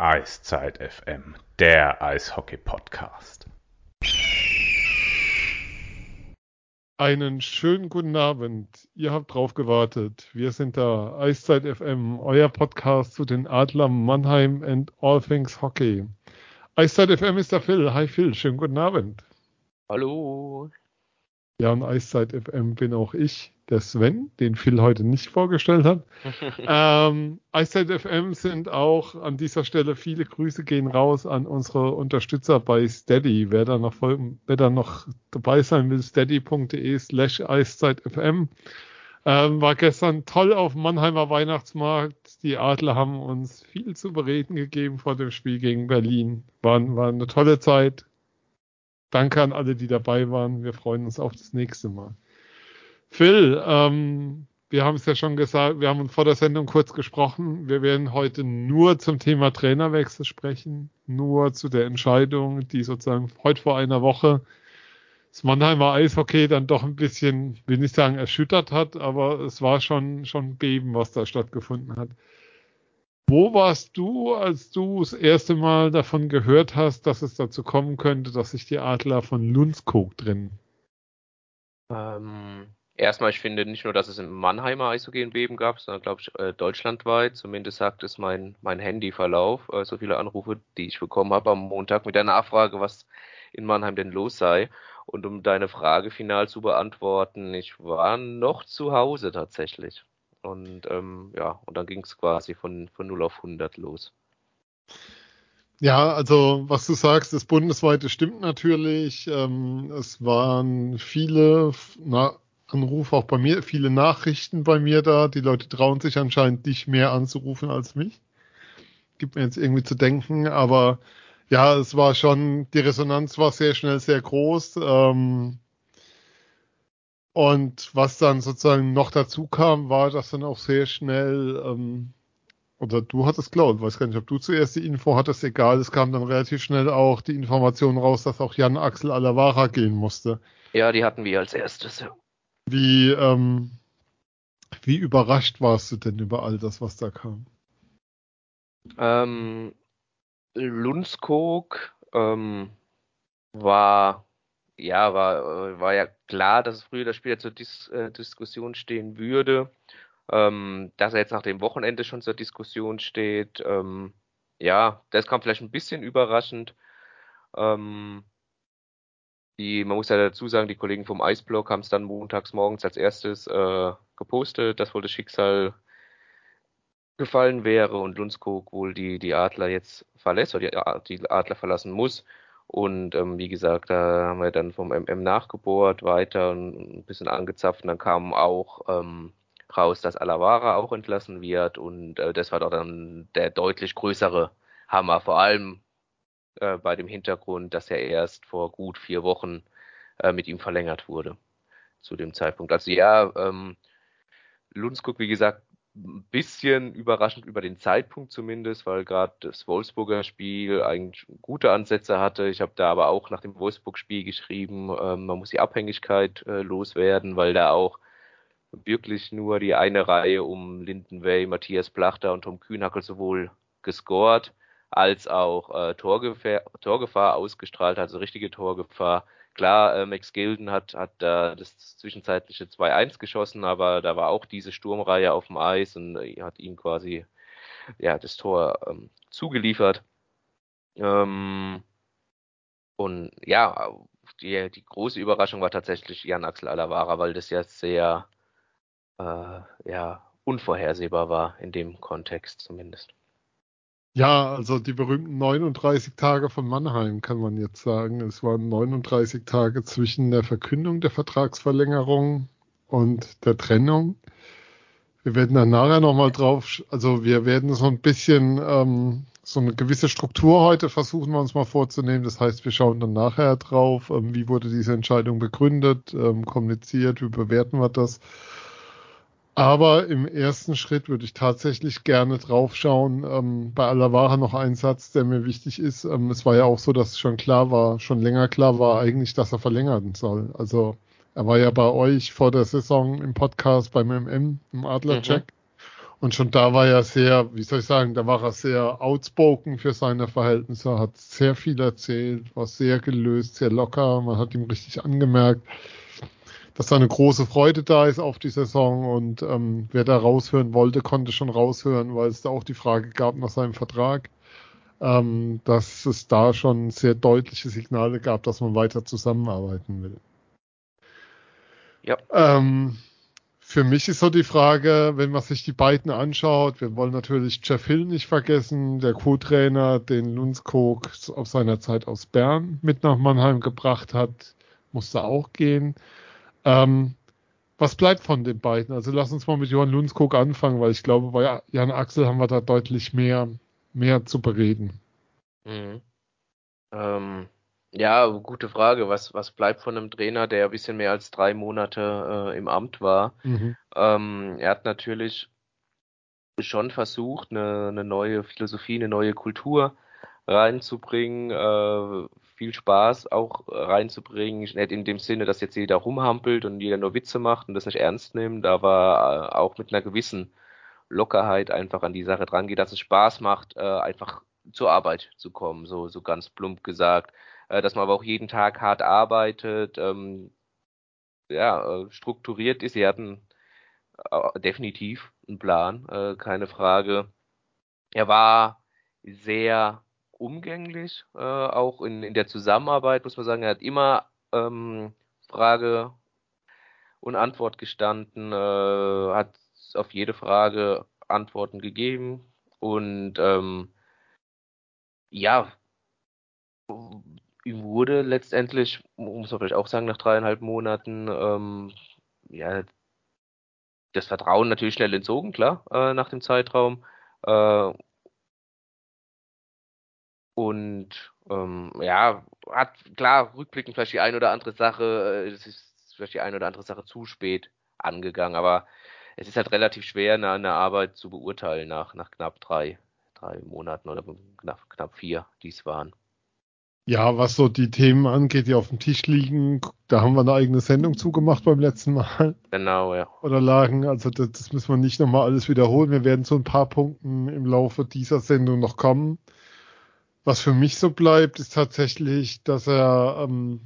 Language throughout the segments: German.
Eiszeit FM, der Eishockey-Podcast. Einen schönen guten Abend. Ihr habt drauf gewartet. Wir sind da. Eiszeit FM, euer Podcast zu den Adlern Mannheim and All Things Hockey. Eiszeit FM ist der Phil. Hi Phil, schönen guten Abend. Hallo. Ja, und Eiszeit FM bin auch ich, der Sven, den Phil heute nicht vorgestellt hat. ähm, Eiszeit FM sind auch an dieser Stelle viele Grüße gehen raus an unsere Unterstützer bei Steady. Wer da noch, voll, wer da noch dabei sein will, steady.de slash eiszeit.fm. Ähm, war gestern toll auf dem Mannheimer Weihnachtsmarkt. Die Adler haben uns viel zu bereden gegeben vor dem Spiel gegen Berlin. War, war eine tolle Zeit. Danke an alle, die dabei waren. Wir freuen uns auf das nächste Mal. Phil, ähm, wir haben es ja schon gesagt, wir haben vor der Sendung kurz gesprochen. Wir werden heute nur zum Thema Trainerwechsel sprechen, nur zu der Entscheidung, die sozusagen heute vor einer Woche das Mannheimer Eishockey dann doch ein bisschen, will nicht sagen erschüttert hat, aber es war schon, schon Beben, was da stattgefunden hat. Wo warst du, als du das erste Mal davon gehört hast, dass es dazu kommen könnte, dass sich die Adler von Lundskog trennen? Ähm, erstmal, ich finde nicht nur, dass es im Mannheimer Eishockey Beben gab, sondern glaube ich äh, deutschlandweit. Zumindest sagt es mein, mein Handyverlauf. Äh, so viele Anrufe, die ich bekommen habe am Montag mit der Nachfrage, was in Mannheim denn los sei. Und um deine Frage final zu beantworten, ich war noch zu Hause tatsächlich. Und ähm, ja, und dann ging es quasi von, von 0 auf 100 los. Ja, also was du sagst, das bundesweite stimmt natürlich. Ähm, es waren viele na, Anrufe auch bei mir, viele Nachrichten bei mir da. Die Leute trauen sich anscheinend dich mehr anzurufen als mich. Gibt mir jetzt irgendwie zu denken, aber ja, es war schon, die Resonanz war sehr schnell sehr groß. Ähm, und was dann sozusagen noch dazu kam, war, dass dann auch sehr schnell, ähm, oder du hattest glaubt, weiß gar nicht, ob du zuerst die Info hattest, egal, es kam dann relativ schnell auch die Information raus, dass auch Jan Axel Alavara gehen musste. Ja, die hatten wir als erstes, ja. Wie, ähm, wie überrascht warst du denn über all das, was da kam? Ähm, Lundskog ähm, war ja, war, äh, war ja klar, dass früher das Spiel zur Dis äh, Diskussion stehen würde. Ähm, dass er jetzt nach dem Wochenende schon zur Diskussion steht, ähm, ja, das kam vielleicht ein bisschen überraschend. Ähm, die, man muss ja dazu sagen, die Kollegen vom Eisblock haben es dann montags morgens als erstes äh, gepostet, dass wohl das Schicksal gefallen wäre und Lundskog wohl die, die Adler jetzt verlässt oder die, die Adler verlassen muss. Und ähm, wie gesagt, da haben wir dann vom MM nachgebohrt weiter und ein bisschen angezapft. Und dann kam auch ähm, raus, dass Alavara auch entlassen wird. Und äh, das war doch dann der deutlich größere Hammer. Vor allem äh, bei dem Hintergrund, dass er erst vor gut vier Wochen äh, mit ihm verlängert wurde zu dem Zeitpunkt. Also ja, ähm, Lundskog, wie gesagt, ein bisschen überraschend über den Zeitpunkt zumindest, weil gerade das Wolfsburger Spiel eigentlich gute Ansätze hatte. Ich habe da aber auch nach dem Wolfsburg-Spiel geschrieben, äh, man muss die Abhängigkeit äh, loswerden, weil da auch wirklich nur die eine Reihe um Lindenwey, Matthias Plachter und Tom Kühnhackel sowohl gescored als auch äh, Torgefahr, Torgefahr ausgestrahlt, also richtige Torgefahr. Klar, äh, Max Gilden hat, hat äh, das zwischenzeitliche 2-1 geschossen, aber da war auch diese Sturmreihe auf dem Eis und äh, hat ihm quasi ja, das Tor ähm, zugeliefert. Ähm, und ja, die, die große Überraschung war tatsächlich Jan Axel Alavara, weil das ja sehr äh, ja, unvorhersehbar war in dem Kontext zumindest. Ja, also die berühmten 39 Tage von Mannheim kann man jetzt sagen. Es waren 39 Tage zwischen der Verkündung der Vertragsverlängerung und der Trennung. Wir werden dann nachher nochmal drauf, also wir werden so ein bisschen ähm, so eine gewisse Struktur heute versuchen wir uns mal vorzunehmen. Das heißt, wir schauen dann nachher drauf, ähm, wie wurde diese Entscheidung begründet, ähm, kommuniziert, wie bewerten wir das. Aber im ersten Schritt würde ich tatsächlich gerne draufschauen. Ähm, bei Alavara noch ein Satz, der mir wichtig ist. Ähm, es war ja auch so, dass schon klar war, schon länger klar war eigentlich, dass er verlängern soll. Also er war ja bei euch vor der Saison im Podcast beim MM, im Adlercheck. Mhm. Und schon da war er sehr, wie soll ich sagen, da war er sehr outspoken für seine Verhältnisse, hat sehr viel erzählt, war sehr gelöst, sehr locker. Man hat ihm richtig angemerkt, dass da eine große Freude da ist auf die Saison und ähm, wer da raushören wollte, konnte schon raushören, weil es da auch die Frage gab nach seinem Vertrag, ähm, dass es da schon sehr deutliche Signale gab, dass man weiter zusammenarbeiten will. Ja. Ähm, für mich ist so die Frage, wenn man sich die beiden anschaut, wir wollen natürlich Jeff Hill nicht vergessen, der Co-Trainer, den Lundskog auf seiner Zeit aus Bern mit nach Mannheim gebracht hat, musste auch gehen. Ähm, was bleibt von den beiden? Also lass uns mal mit Johann Lundskog anfangen, weil ich glaube, bei Jan Axel haben wir da deutlich mehr, mehr zu bereden. Mhm. Ähm, ja, gute Frage. Was, was bleibt von einem Trainer, der ein bisschen mehr als drei Monate äh, im Amt war? Mhm. Ähm, er hat natürlich schon versucht, eine, eine neue Philosophie, eine neue Kultur reinzubringen, äh, viel Spaß auch reinzubringen. Nicht in dem Sinne, dass jetzt jeder rumhampelt und jeder nur Witze macht und das nicht ernst nimmt, aber äh, auch mit einer gewissen Lockerheit einfach an die Sache dran geht, dass es Spaß macht, äh, einfach zur Arbeit zu kommen, so, so ganz plump gesagt äh, dass man aber auch jeden Tag hart arbeitet, ähm, ja, äh, strukturiert ist. Sie hatten äh, definitiv einen Plan, äh, keine Frage. Er war sehr umgänglich, äh, auch in, in der Zusammenarbeit, muss man sagen. Er hat immer ähm, Frage und Antwort gestanden, äh, hat auf jede Frage Antworten gegeben und ähm, ja, ihm wurde letztendlich, muss man vielleicht auch sagen, nach dreieinhalb Monaten, ähm, ja, das Vertrauen natürlich schnell entzogen, klar, äh, nach dem Zeitraum. Äh, und ähm, ja, hat klar rückblickend vielleicht die eine oder andere Sache, äh, es ist vielleicht die eine oder andere Sache zu spät angegangen, aber es ist halt relativ schwer, eine, eine Arbeit zu beurteilen nach, nach knapp drei, drei Monaten oder knapp, knapp vier, die es waren. Ja, was so die Themen angeht, die auf dem Tisch liegen, da haben wir eine eigene Sendung zugemacht beim letzten Mal. Genau, ja. Oder lagen, also das, das müssen wir nicht nochmal alles wiederholen. Wir werden zu ein paar Punkten im Laufe dieser Sendung noch kommen. Was für mich so bleibt, ist tatsächlich, dass er, ähm,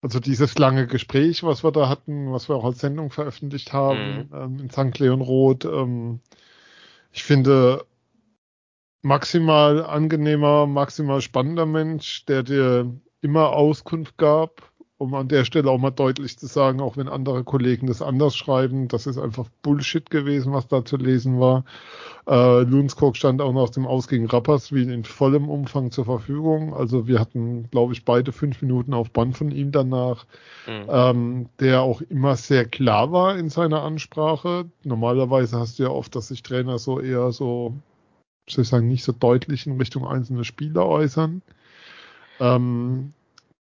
also dieses lange Gespräch, was wir da hatten, was wir auch als Sendung veröffentlicht haben, mhm. ähm, in St. Leon Roth, ähm, ich finde, maximal angenehmer, maximal spannender Mensch, der dir immer Auskunft gab, um an der Stelle auch mal deutlich zu sagen, auch wenn andere Kollegen das anders schreiben, das ist einfach Bullshit gewesen, was da zu lesen war. Äh, Lundskog stand auch noch dem Aus gegen Rapperswil in vollem Umfang zur Verfügung. Also wir hatten, glaube ich, beide fünf Minuten auf Band von ihm danach, mhm. ähm, der auch immer sehr klar war in seiner Ansprache. Normalerweise hast du ja oft, dass sich Trainer so eher so sozusagen nicht so deutlich in Richtung einzelne Spieler äußern. Ähm,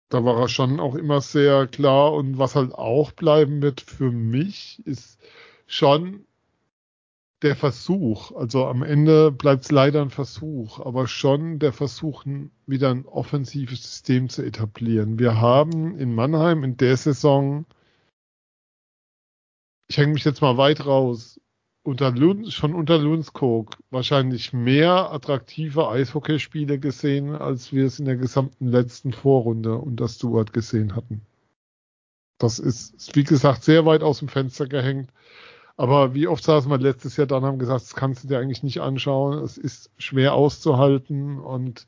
da war er schon auch immer sehr klar und was halt auch bleiben wird für mich ist schon der Versuch, also am Ende bleibt es leider ein Versuch, aber schon der Versuch, wieder ein offensives System zu etablieren. Wir haben in Mannheim in der Saison, ich hänge mich jetzt mal weit raus, unter Lund, schon unter Lundskog wahrscheinlich mehr attraktive Eishockeyspiele gesehen, als wir es in der gesamten letzten Vorrunde unter Stuart gesehen hatten. Das ist, wie gesagt, sehr weit aus dem Fenster gehängt. Aber wie oft saßen wir letztes Jahr dann haben gesagt, das kannst du dir eigentlich nicht anschauen. Es ist schwer auszuhalten und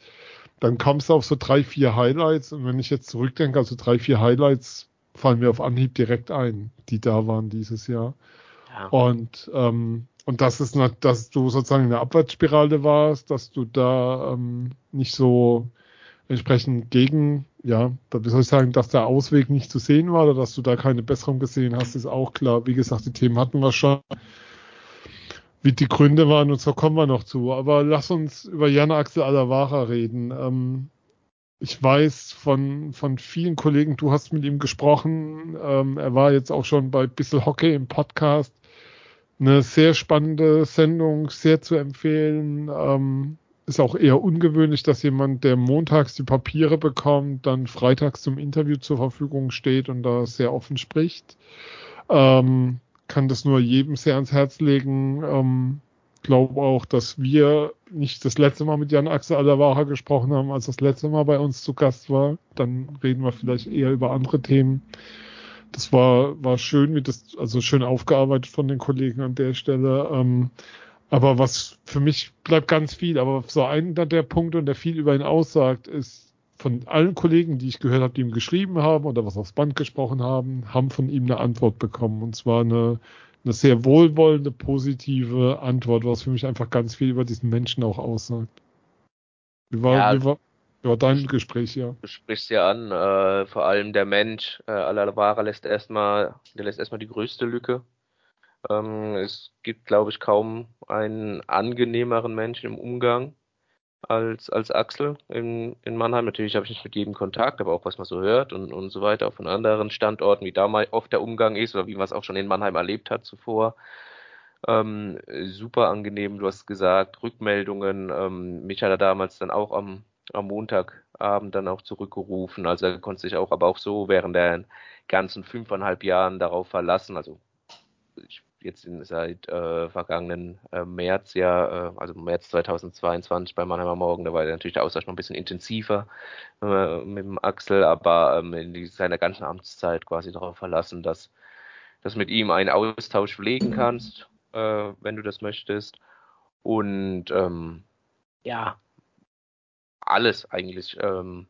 dann kommst du auf so drei, vier Highlights. Und wenn ich jetzt zurückdenke, also drei, vier Highlights fallen mir auf Anhieb direkt ein, die da waren dieses Jahr. Und, ähm, und das ist, dass du sozusagen in der Abwärtsspirale warst, dass du da ähm, nicht so entsprechend gegen, ja, wie soll ich sagen, dass der Ausweg nicht zu sehen war oder dass du da keine Besserung gesehen hast, ist auch klar. Wie gesagt, die Themen hatten wir schon. Wie die Gründe waren und so kommen wir noch zu. Aber lass uns über Jan Axel Alavara reden. Ähm, ich weiß von, von vielen Kollegen, du hast mit ihm gesprochen. Ähm, er war jetzt auch schon bei Bissel Hockey im Podcast. Eine sehr spannende Sendung, sehr zu empfehlen. Ähm, ist auch eher ungewöhnlich, dass jemand, der montags die Papiere bekommt, dann freitags zum Interview zur Verfügung steht und da sehr offen spricht. Ähm, kann das nur jedem sehr ans Herz legen. Ähm, glaube auch, dass wir nicht das letzte Mal mit Jan Axel Alavara gesprochen haben, als das letzte Mal bei uns zu Gast war. Dann reden wir vielleicht eher über andere Themen. Das war, war schön, wie das, also schön aufgearbeitet von den Kollegen an der Stelle. Ähm, aber was für mich bleibt ganz viel, aber so einer der Punkte, und der viel über ihn aussagt, ist, von allen Kollegen, die ich gehört habe, die ihm geschrieben haben oder was aufs Band gesprochen haben, haben von ihm eine Antwort bekommen. Und zwar eine, eine sehr wohlwollende, positive Antwort, was für mich einfach ganz viel über diesen Menschen auch aussagt. Wie war, ja, wie war, war dein Gespräch, ja? Du sprichst ja an, äh, vor allem der Mensch, äh, Alavara lässt erstmal, der lässt erstmal die größte Lücke. Ähm, es gibt, glaube ich, kaum einen angenehmeren Menschen im Umgang als, als Axel in, in Mannheim. Natürlich habe ich nicht mit jedem Kontakt, aber auch was man so hört und, und so weiter, auch von anderen Standorten, wie da mal oft der Umgang ist oder wie man es auch schon in Mannheim erlebt hat zuvor. Ähm, super angenehm, du hast gesagt, Rückmeldungen. Ähm, mich hat er damals dann auch am, am Montagabend dann auch zurückgerufen. Also er konnte sich auch, aber auch so während der ganzen fünfeinhalb Jahren darauf verlassen. Also ich jetzt in, seit äh, vergangenen äh, März ja, äh, also März 2022 bei Mannheimer Morgen, da war natürlich der Austausch noch ein bisschen intensiver äh, mit dem Axel, aber ähm, in seiner ganzen Amtszeit quasi darauf verlassen, dass, dass mit ihm einen Austausch pflegen kannst, äh, wenn du das möchtest. Und ähm, ja, alles eigentlich ähm,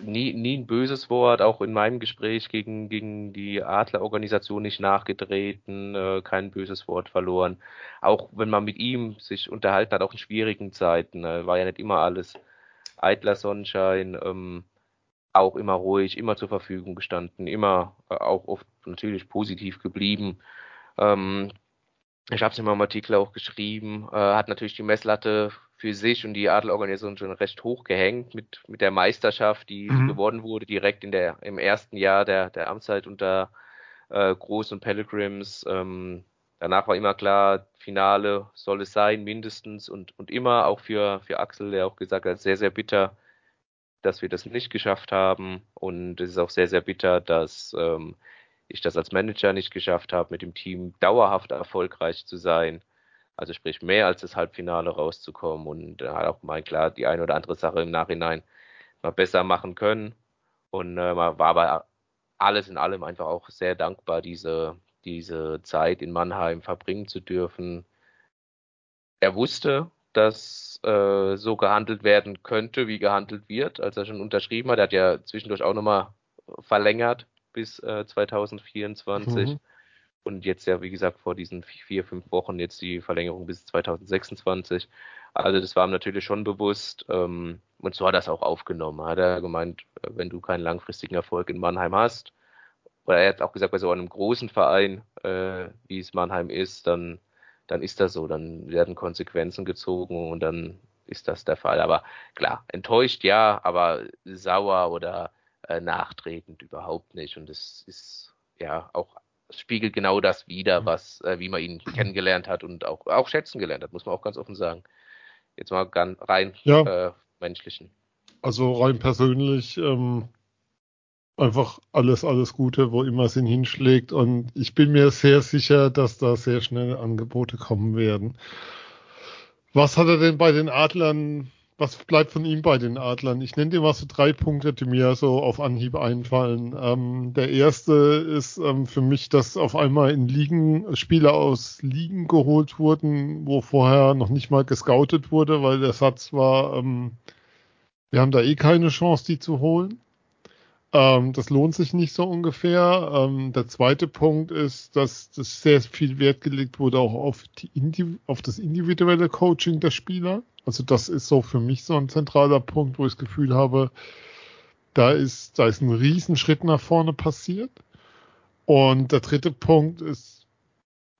nie, nie ein böses Wort, auch in meinem Gespräch gegen, gegen die Adlerorganisation nicht nachgetreten, äh, kein böses Wort verloren. Auch wenn man mit ihm sich unterhalten hat, auch in schwierigen Zeiten, äh, war ja nicht immer alles eitler Sonnenschein, ähm, auch immer ruhig, immer zur Verfügung gestanden, immer äh, auch oft natürlich positiv geblieben. Ähm, ich habe es in meinem Artikel auch geschrieben, äh, hat natürlich die Messlatte für sich und die Adlerorganisation schon recht hoch gehängt mit, mit der Meisterschaft, die mhm. gewonnen wurde, direkt in der, im ersten Jahr der, der Amtszeit unter äh, Groß und Pellegrims. Ähm, danach war immer klar, Finale soll es sein, mindestens und, und immer auch für, für Axel, der auch gesagt hat, sehr, sehr bitter, dass wir das nicht geschafft haben. Und es ist auch sehr, sehr bitter, dass ähm, ich das als Manager nicht geschafft habe, mit dem Team dauerhaft erfolgreich zu sein. Also sprich mehr als das Halbfinale rauszukommen und äh, hat auch mal klar die eine oder andere Sache im Nachhinein mal besser machen können. Und äh, man war aber alles in allem einfach auch sehr dankbar, diese, diese Zeit in Mannheim verbringen zu dürfen. Er wusste, dass äh, so gehandelt werden könnte, wie gehandelt wird, als er schon unterschrieben hat. Er hat ja zwischendurch auch nochmal verlängert bis äh, 2024. Mhm. Und jetzt ja, wie gesagt, vor diesen vier, fünf Wochen jetzt die Verlängerung bis 2026. Also das war ihm natürlich schon bewusst. Ähm, und so hat er es auch aufgenommen. Hat er gemeint, äh, wenn du keinen langfristigen Erfolg in Mannheim hast, oder er hat auch gesagt, bei so einem großen Verein, äh, wie es Mannheim ist, dann, dann ist das so. Dann werden Konsequenzen gezogen und dann ist das der Fall. Aber klar, enttäuscht ja, aber sauer oder äh, nachtretend überhaupt nicht. Und es ist ja auch spiegelt genau das wider, mhm. was, äh, wie man ihn kennengelernt hat und auch, auch schätzen gelernt hat, muss man auch ganz offen sagen. Jetzt mal ganz rein ja. äh, menschlichen. Also rein persönlich ähm, einfach alles, alles Gute, wo immer es ihn hinschlägt. Und ich bin mir sehr sicher, dass da sehr schnell Angebote kommen werden. Was hat er denn bei den Adlern was bleibt von ihm bei den Adlern? Ich nenne dir mal so drei Punkte, die mir so auf Anhieb einfallen. Ähm, der erste ist ähm, für mich, dass auf einmal in Ligen Spieler aus Ligen geholt wurden, wo vorher noch nicht mal gescoutet wurde, weil der Satz war, ähm, wir haben da eh keine Chance, die zu holen. Ähm, das lohnt sich nicht so ungefähr. Ähm, der zweite Punkt ist, dass das sehr viel Wert gelegt wurde auch auf, die, auf das individuelle Coaching der Spieler. Also das ist so für mich so ein zentraler Punkt, wo ich das Gefühl habe, da ist, da ist ein Riesenschritt nach vorne passiert. Und der dritte Punkt ist,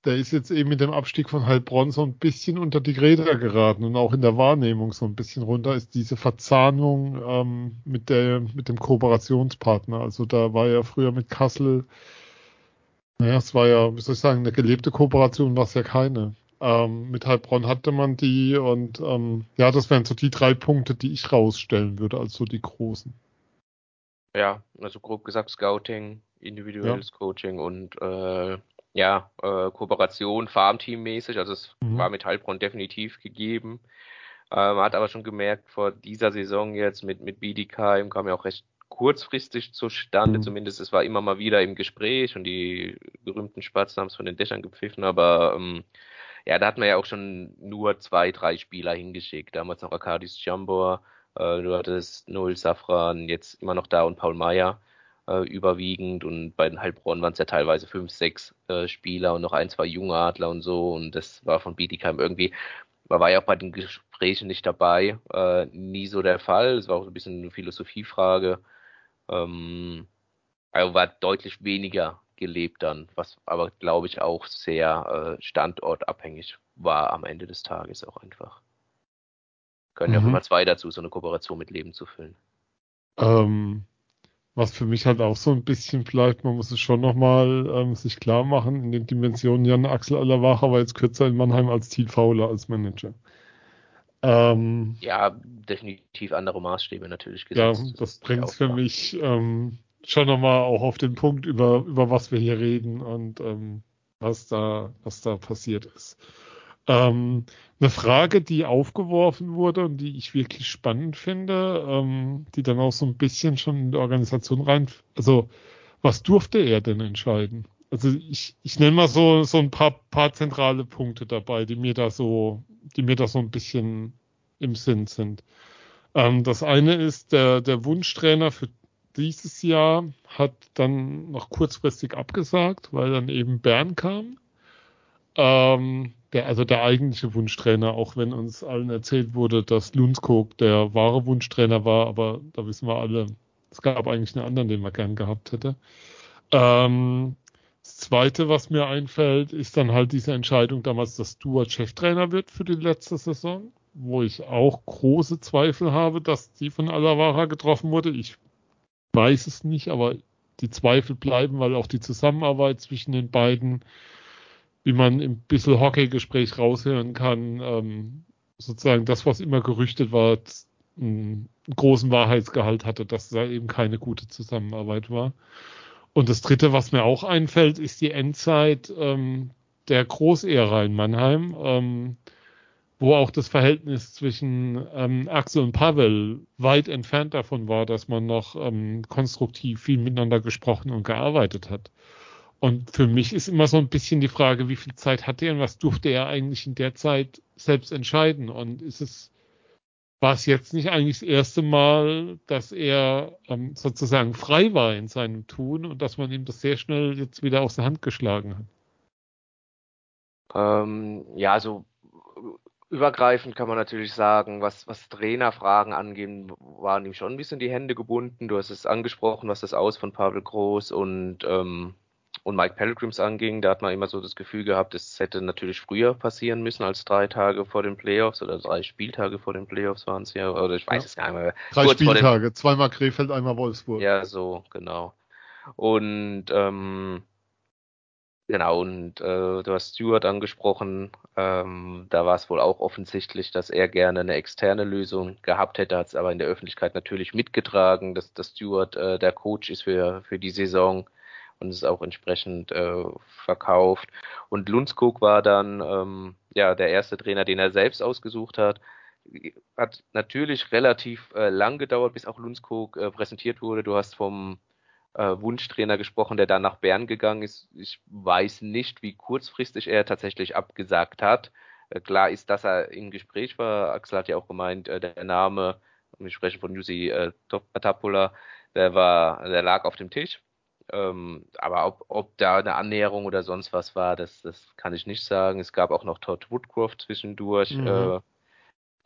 der ist jetzt eben mit dem Abstieg von Heilbronn so ein bisschen unter die Räder geraten und auch in der Wahrnehmung so ein bisschen runter ist diese Verzahnung ähm, mit der mit dem Kooperationspartner. Also da war ja früher mit Kassel, naja, es war ja, wie soll ich sagen, eine gelebte Kooperation war es ja keine. Ähm, mit Heilbronn hatte man die und ähm, ja, das wären so die drei Punkte, die ich rausstellen würde, also die großen. Ja, also grob gesagt Scouting, individuelles ja. Coaching und äh, ja, äh, Kooperation, Farmteam-mäßig, also es Mhm. war mit Heilbronn definitiv gegeben. Ähm, hat aber schon gemerkt, vor dieser Saison jetzt mit, mit Bietigheim kam ja auch recht kurzfristig zustande, Mhm. zumindest es war immer mal wieder im Gespräch und die berühmten Spatzen haben es von den Dächern gepfiffen, aber ähm, ja, da hat man ja auch schon nur zwei, drei Spieler hingeschickt. Damals noch Arkadis Jambor, äh, du hattest Noel Safran, jetzt immer noch da und Paul Meyer äh, überwiegend. Und bei den Heilbronn waren es ja teilweise fünf, sechs äh, Spieler und noch ein, zwei junge Adler und so. Und das war von Bietigheim irgendwie, man war ja auch bei den Gesprächen nicht dabei, äh, nie so der Fall, es war auch ein bisschen eine Philosophiefrage, ähm, also war deutlich weniger gelebt dann, was aber glaube ich auch sehr äh, standortabhängig war am Ende des Tages auch einfach. Können ja auch Mhm. immer zwei dazu, so eine Kooperation mit Leben zu füllen. Ähm, was für mich halt auch so ein bisschen vielleicht, man muss es schon nochmal ähm, sich klar machen, in den Dimensionen Jan Axel Allerwacher war jetzt kürzer in Mannheim als Thiel Fauler als Manager. Ähm, Ja, definitiv andere Maßstäbe natürlich ja, gesetzt. das ist bringt ja es auch für mich ähm, schon nochmal auch auf den Punkt, über, über was wir hier reden und ähm, was da, was da passiert ist. Ähm, eine Frage, die aufgeworfen wurde und die ich wirklich spannend finde, ähm, die dann auch so ein bisschen schon in die Organisation rein, also was durfte er denn entscheiden? Also ich, ich nenne mal so, so ein paar, paar zentrale Punkte dabei, die mir da so, die mir da so ein bisschen im Sinn sind. Ähm, das eine ist, der, der Wunschtrainer für dieses Jahr hat dann noch kurzfristig abgesagt, weil dann eben Bern kam. Ähm, der, also der eigentliche Wunschtrainer, auch wenn uns allen erzählt wurde, dass Lundskog der wahre Wunschtrainer war, aber da wissen wir alle, es gab eigentlich einen anderen, den man gern gehabt hätte. Ähm, das zweite, was mir einfällt, ist dann halt diese Entscheidung damals, dass Stuart Cheftrainer wird für die letzte Saison, wo ich auch große Zweifel habe, dass die von Alavara getroffen wurde. Ich weiß es nicht, aber die Zweifel bleiben, weil auch die Zusammenarbeit zwischen den beiden, wie man im bisschen Hockey-Gespräch raushören kann, ähm, sozusagen das, was immer gerüchtet war, einen großen Wahrheitsgehalt hatte, dass da eben keine gute Zusammenarbeit war. Und das dritte, was mir auch einfällt, ist die Endzeit ähm, der Großehrer in Mannheim, ähm, wo auch das Verhältnis zwischen ähm, Axel und Pavel weit entfernt davon war, dass man noch ähm, konstruktiv viel miteinander gesprochen und gearbeitet hat. Und für mich ist immer so ein bisschen die Frage, wie viel Zeit hatte er und was durfte er eigentlich in der Zeit selbst entscheiden? Und ist es, war es jetzt nicht eigentlich das erste Mal, dass er ähm, sozusagen frei war in seinem Tun und dass man ihm das sehr schnell jetzt wieder aus der Hand geschlagen hat? Ähm, ja, also übergreifend kann man natürlich sagen, was, was Trainerfragen angehen, waren ihm schon ein bisschen die Hände gebunden. Du hast es angesprochen, was das Aus von Pavel Groß und, ähm, und Mike Pellegrims anging. Da hat man immer so das Gefühl gehabt, es hätte natürlich früher passieren müssen als drei Tage vor den Playoffs oder drei Spieltage vor den Playoffs waren es ja, oder ich weiß Ja. es gar nicht mehr. Drei Spieltage, zweimal Krefeld, einmal Wolfsburg. Ja, so, genau. Und ähm, genau, und äh, du hast Stuart angesprochen, ähm, da war es wohl auch offensichtlich, dass er gerne eine externe Lösung gehabt hätte, hat es aber in der Öffentlichkeit natürlich mitgetragen, dass, dass Stuart äh, der Coach ist für, für die Saison und es auch entsprechend äh, verkauft. Und Lundskog war dann ähm, ja der erste Trainer, den er selbst ausgesucht hat. Hat natürlich relativ äh, lang gedauert, bis auch Lundskog äh, präsentiert wurde. Du hast vom äh, Wunschtrainer gesprochen, der dann nach Bern gegangen ist. Ich weiß nicht, wie kurzfristig er tatsächlich abgesagt hat. Äh, klar ist, dass er im Gespräch war. Axel hat ja auch gemeint, äh, der Name, wir sprechen von Jussi äh, Tapula, der war, der lag auf dem Tisch. Ähm, aber ob, ob da eine Annäherung oder sonst was war, das, das kann ich nicht sagen. Es gab auch noch Todd Woodcroft zwischendurch, Mhm.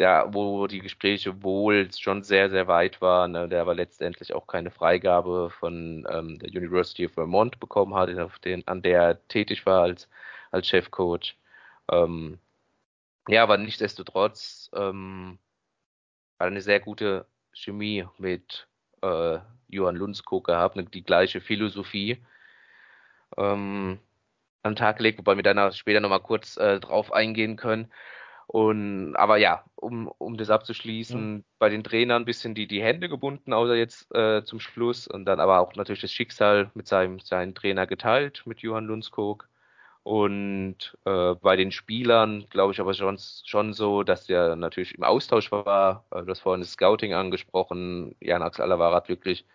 Ja, wo die Gespräche wohl schon sehr, sehr weit waren, ne, der aber letztendlich auch keine Freigabe von ähm, der University of Vermont bekommen hat, den, an der er tätig war als, als Chefcoach. Ähm, ja, aber nichtsdestotrotz ähm, eine sehr gute Chemie mit äh, Johann Lundskog gehabt, ne, die gleiche Philosophie ähm, an den Tag gelegt, wobei wir dann später nochmal kurz äh, drauf eingehen können. Und aber ja, um, um das abzuschließen, Ja. bei den Trainern ein bisschen die, die Hände gebunden, außer jetzt äh, zum Schluss und dann aber auch natürlich das Schicksal mit seinem seinen Trainer geteilt, mit Johann Lundskog. Und äh, bei den Spielern glaube ich aber schon, schon so, dass der natürlich im Austausch war. Äh, du hast vorhin das Scouting angesprochen. Jan Axel Alavara hat wirklich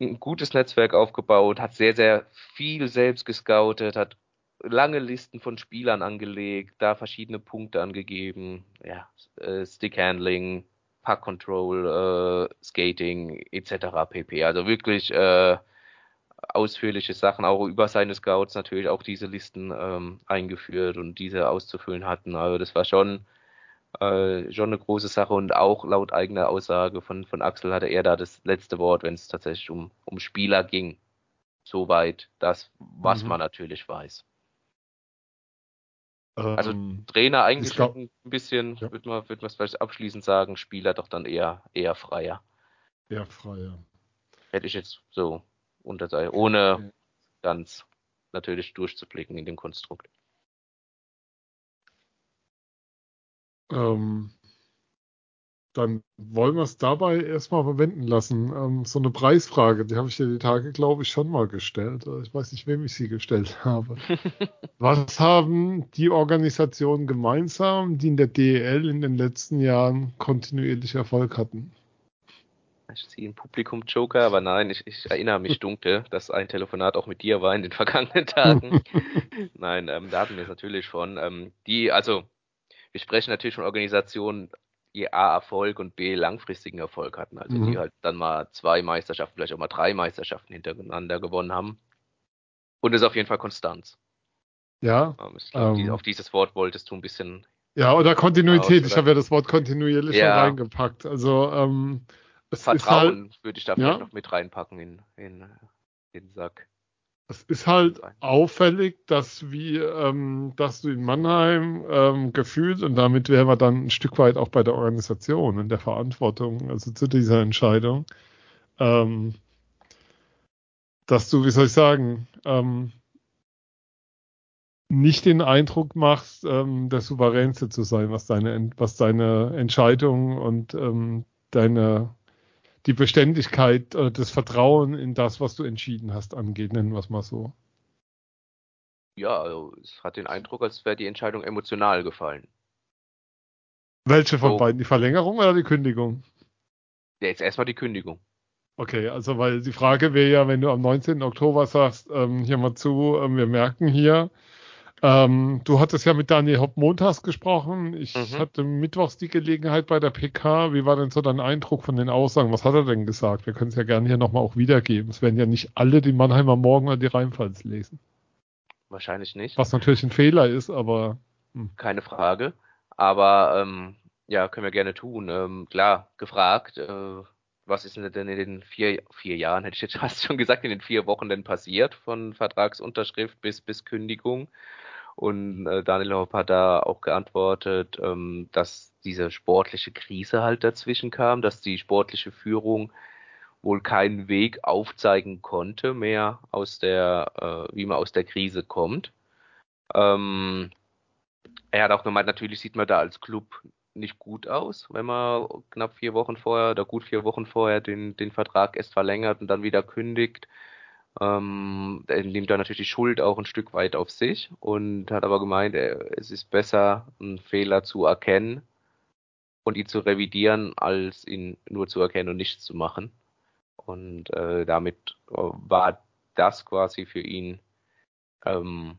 ein gutes Netzwerk aufgebaut, hat sehr, sehr viel selbst gescoutet, hat lange Listen von Spielern angelegt, da verschiedene Punkte angegeben, ja, äh, Stickhandling, Puck Control, äh, Skating etc. pp. Also wirklich äh, ausführliche Sachen, auch über seine Scouts natürlich auch diese Listen ähm, eingeführt und diese auszufüllen hatten. Also das war schon äh, schon eine große Sache und auch laut eigener Aussage von, von Axel hatte er da das letzte Wort, wenn es tatsächlich um, um Spieler ging. Soweit das, was mhm. man natürlich weiß. Also ähm, Trainer eigentlich glaub, ein bisschen, ja. würde man, würd man vielleicht abschließend sagen, Spieler doch dann eher, eher freier. Eher freier. Hätte ich jetzt so unter ohne okay. ganz natürlich durchzublicken in dem Konstrukt. Ähm, dann wollen wir es dabei erstmal verwenden lassen. Ähm, so eine Preisfrage, die habe ich dir die Tage, glaube ich, schon mal gestellt. Ich weiß nicht, wem ich sie gestellt habe. Was haben die Organisationen gemeinsam, die in der DEL in den letzten Jahren kontinuierlich Erfolg hatten? Ich ziehe einen Publikum-Joker, aber nein, ich, ich, erinnere mich dunkel, dass ein Telefonat auch mit dir war in den vergangenen Tagen. nein, ähm, da hatten wir es natürlich von. Ähm, die, also, wir sprechen natürlich von Organisationen, die A Erfolg und B langfristigen Erfolg hatten. Also mhm. die halt dann mal zwei Meisterschaften, vielleicht auch mal drei Meisterschaften hintereinander gewonnen haben. Und es ist auf jeden Fall Konstanz. Ja. Ähm, ich glaube, ähm, auf dieses Wort wolltest du ein bisschen. Ja, oder Kontinuität. Ich habe ja das Wort kontinuierlich ja. schon reingepackt. Also ähm, Vertrauen halt, würde ich da vielleicht noch mit reinpacken in, in, in den Sack. Es ist halt auffällig, dass wir, ähm, dass du in Mannheim ähm, gefühlt, und damit wären wir dann ein Stück weit auch bei der Organisation und der Verantwortung, also zu dieser Entscheidung, ähm, dass du, wie soll ich sagen, ähm, nicht den Eindruck machst, ähm, der Souveränste zu sein, was deine, was deine Entscheidung und ähm, deine die Beständigkeit, äh, das Vertrauen in das, was du entschieden hast, angeht, nennen wir es mal so. Ja, also es hat den Eindruck, als wäre die Entscheidung emotional gefallen. Welche von so. beiden? Die Verlängerung oder die Kündigung? Ja, jetzt erstmal die Kündigung. Okay, also weil die Frage wäre ja, wenn du am 19. Oktober sagst, ähm, hier mal zu, ähm, wir merken hier, ähm, du hattest ja mit Daniel Hopp montags gesprochen. Ich mhm. hatte mittwochs die Gelegenheit bei der PK. Wie war denn so dein Eindruck von den Aussagen? Was hat er denn gesagt? Wir können es ja gerne hier nochmal auch wiedergeben. Es werden ja nicht alle die Mannheimer Morgen oder die Rheinpfalz lesen. Wahrscheinlich nicht. Was natürlich ein Fehler ist, aber. Hm. Keine Frage. Aber ähm, ja, können wir gerne tun. Ähm, klar, gefragt, äh, was ist denn in den vier, vier Jahren, hätte ich jetzt fast schon gesagt, in den vier Wochen denn passiert von Vertragsunterschrift bis, bis Kündigung? Und äh, Daniel Hopp hat da auch geantwortet, ähm, dass diese sportliche Krise halt dazwischen kam, dass die sportliche Führung wohl keinen Weg aufzeigen konnte mehr aus der, äh, wie man aus der Krise kommt. Ähm, er hat auch gemeint, natürlich sieht man da als Club nicht gut aus, wenn man knapp vier Wochen vorher oder gut vier Wochen vorher den, den Vertrag erst verlängert und dann wieder kündigt. Ähm, er nimmt da natürlich die Schuld auch ein Stück weit auf sich und hat aber gemeint, es ist besser, einen Fehler zu erkennen und ihn zu revidieren, als ihn nur zu erkennen und nichts zu machen. Und äh, damit äh, war das quasi für ihn ähm,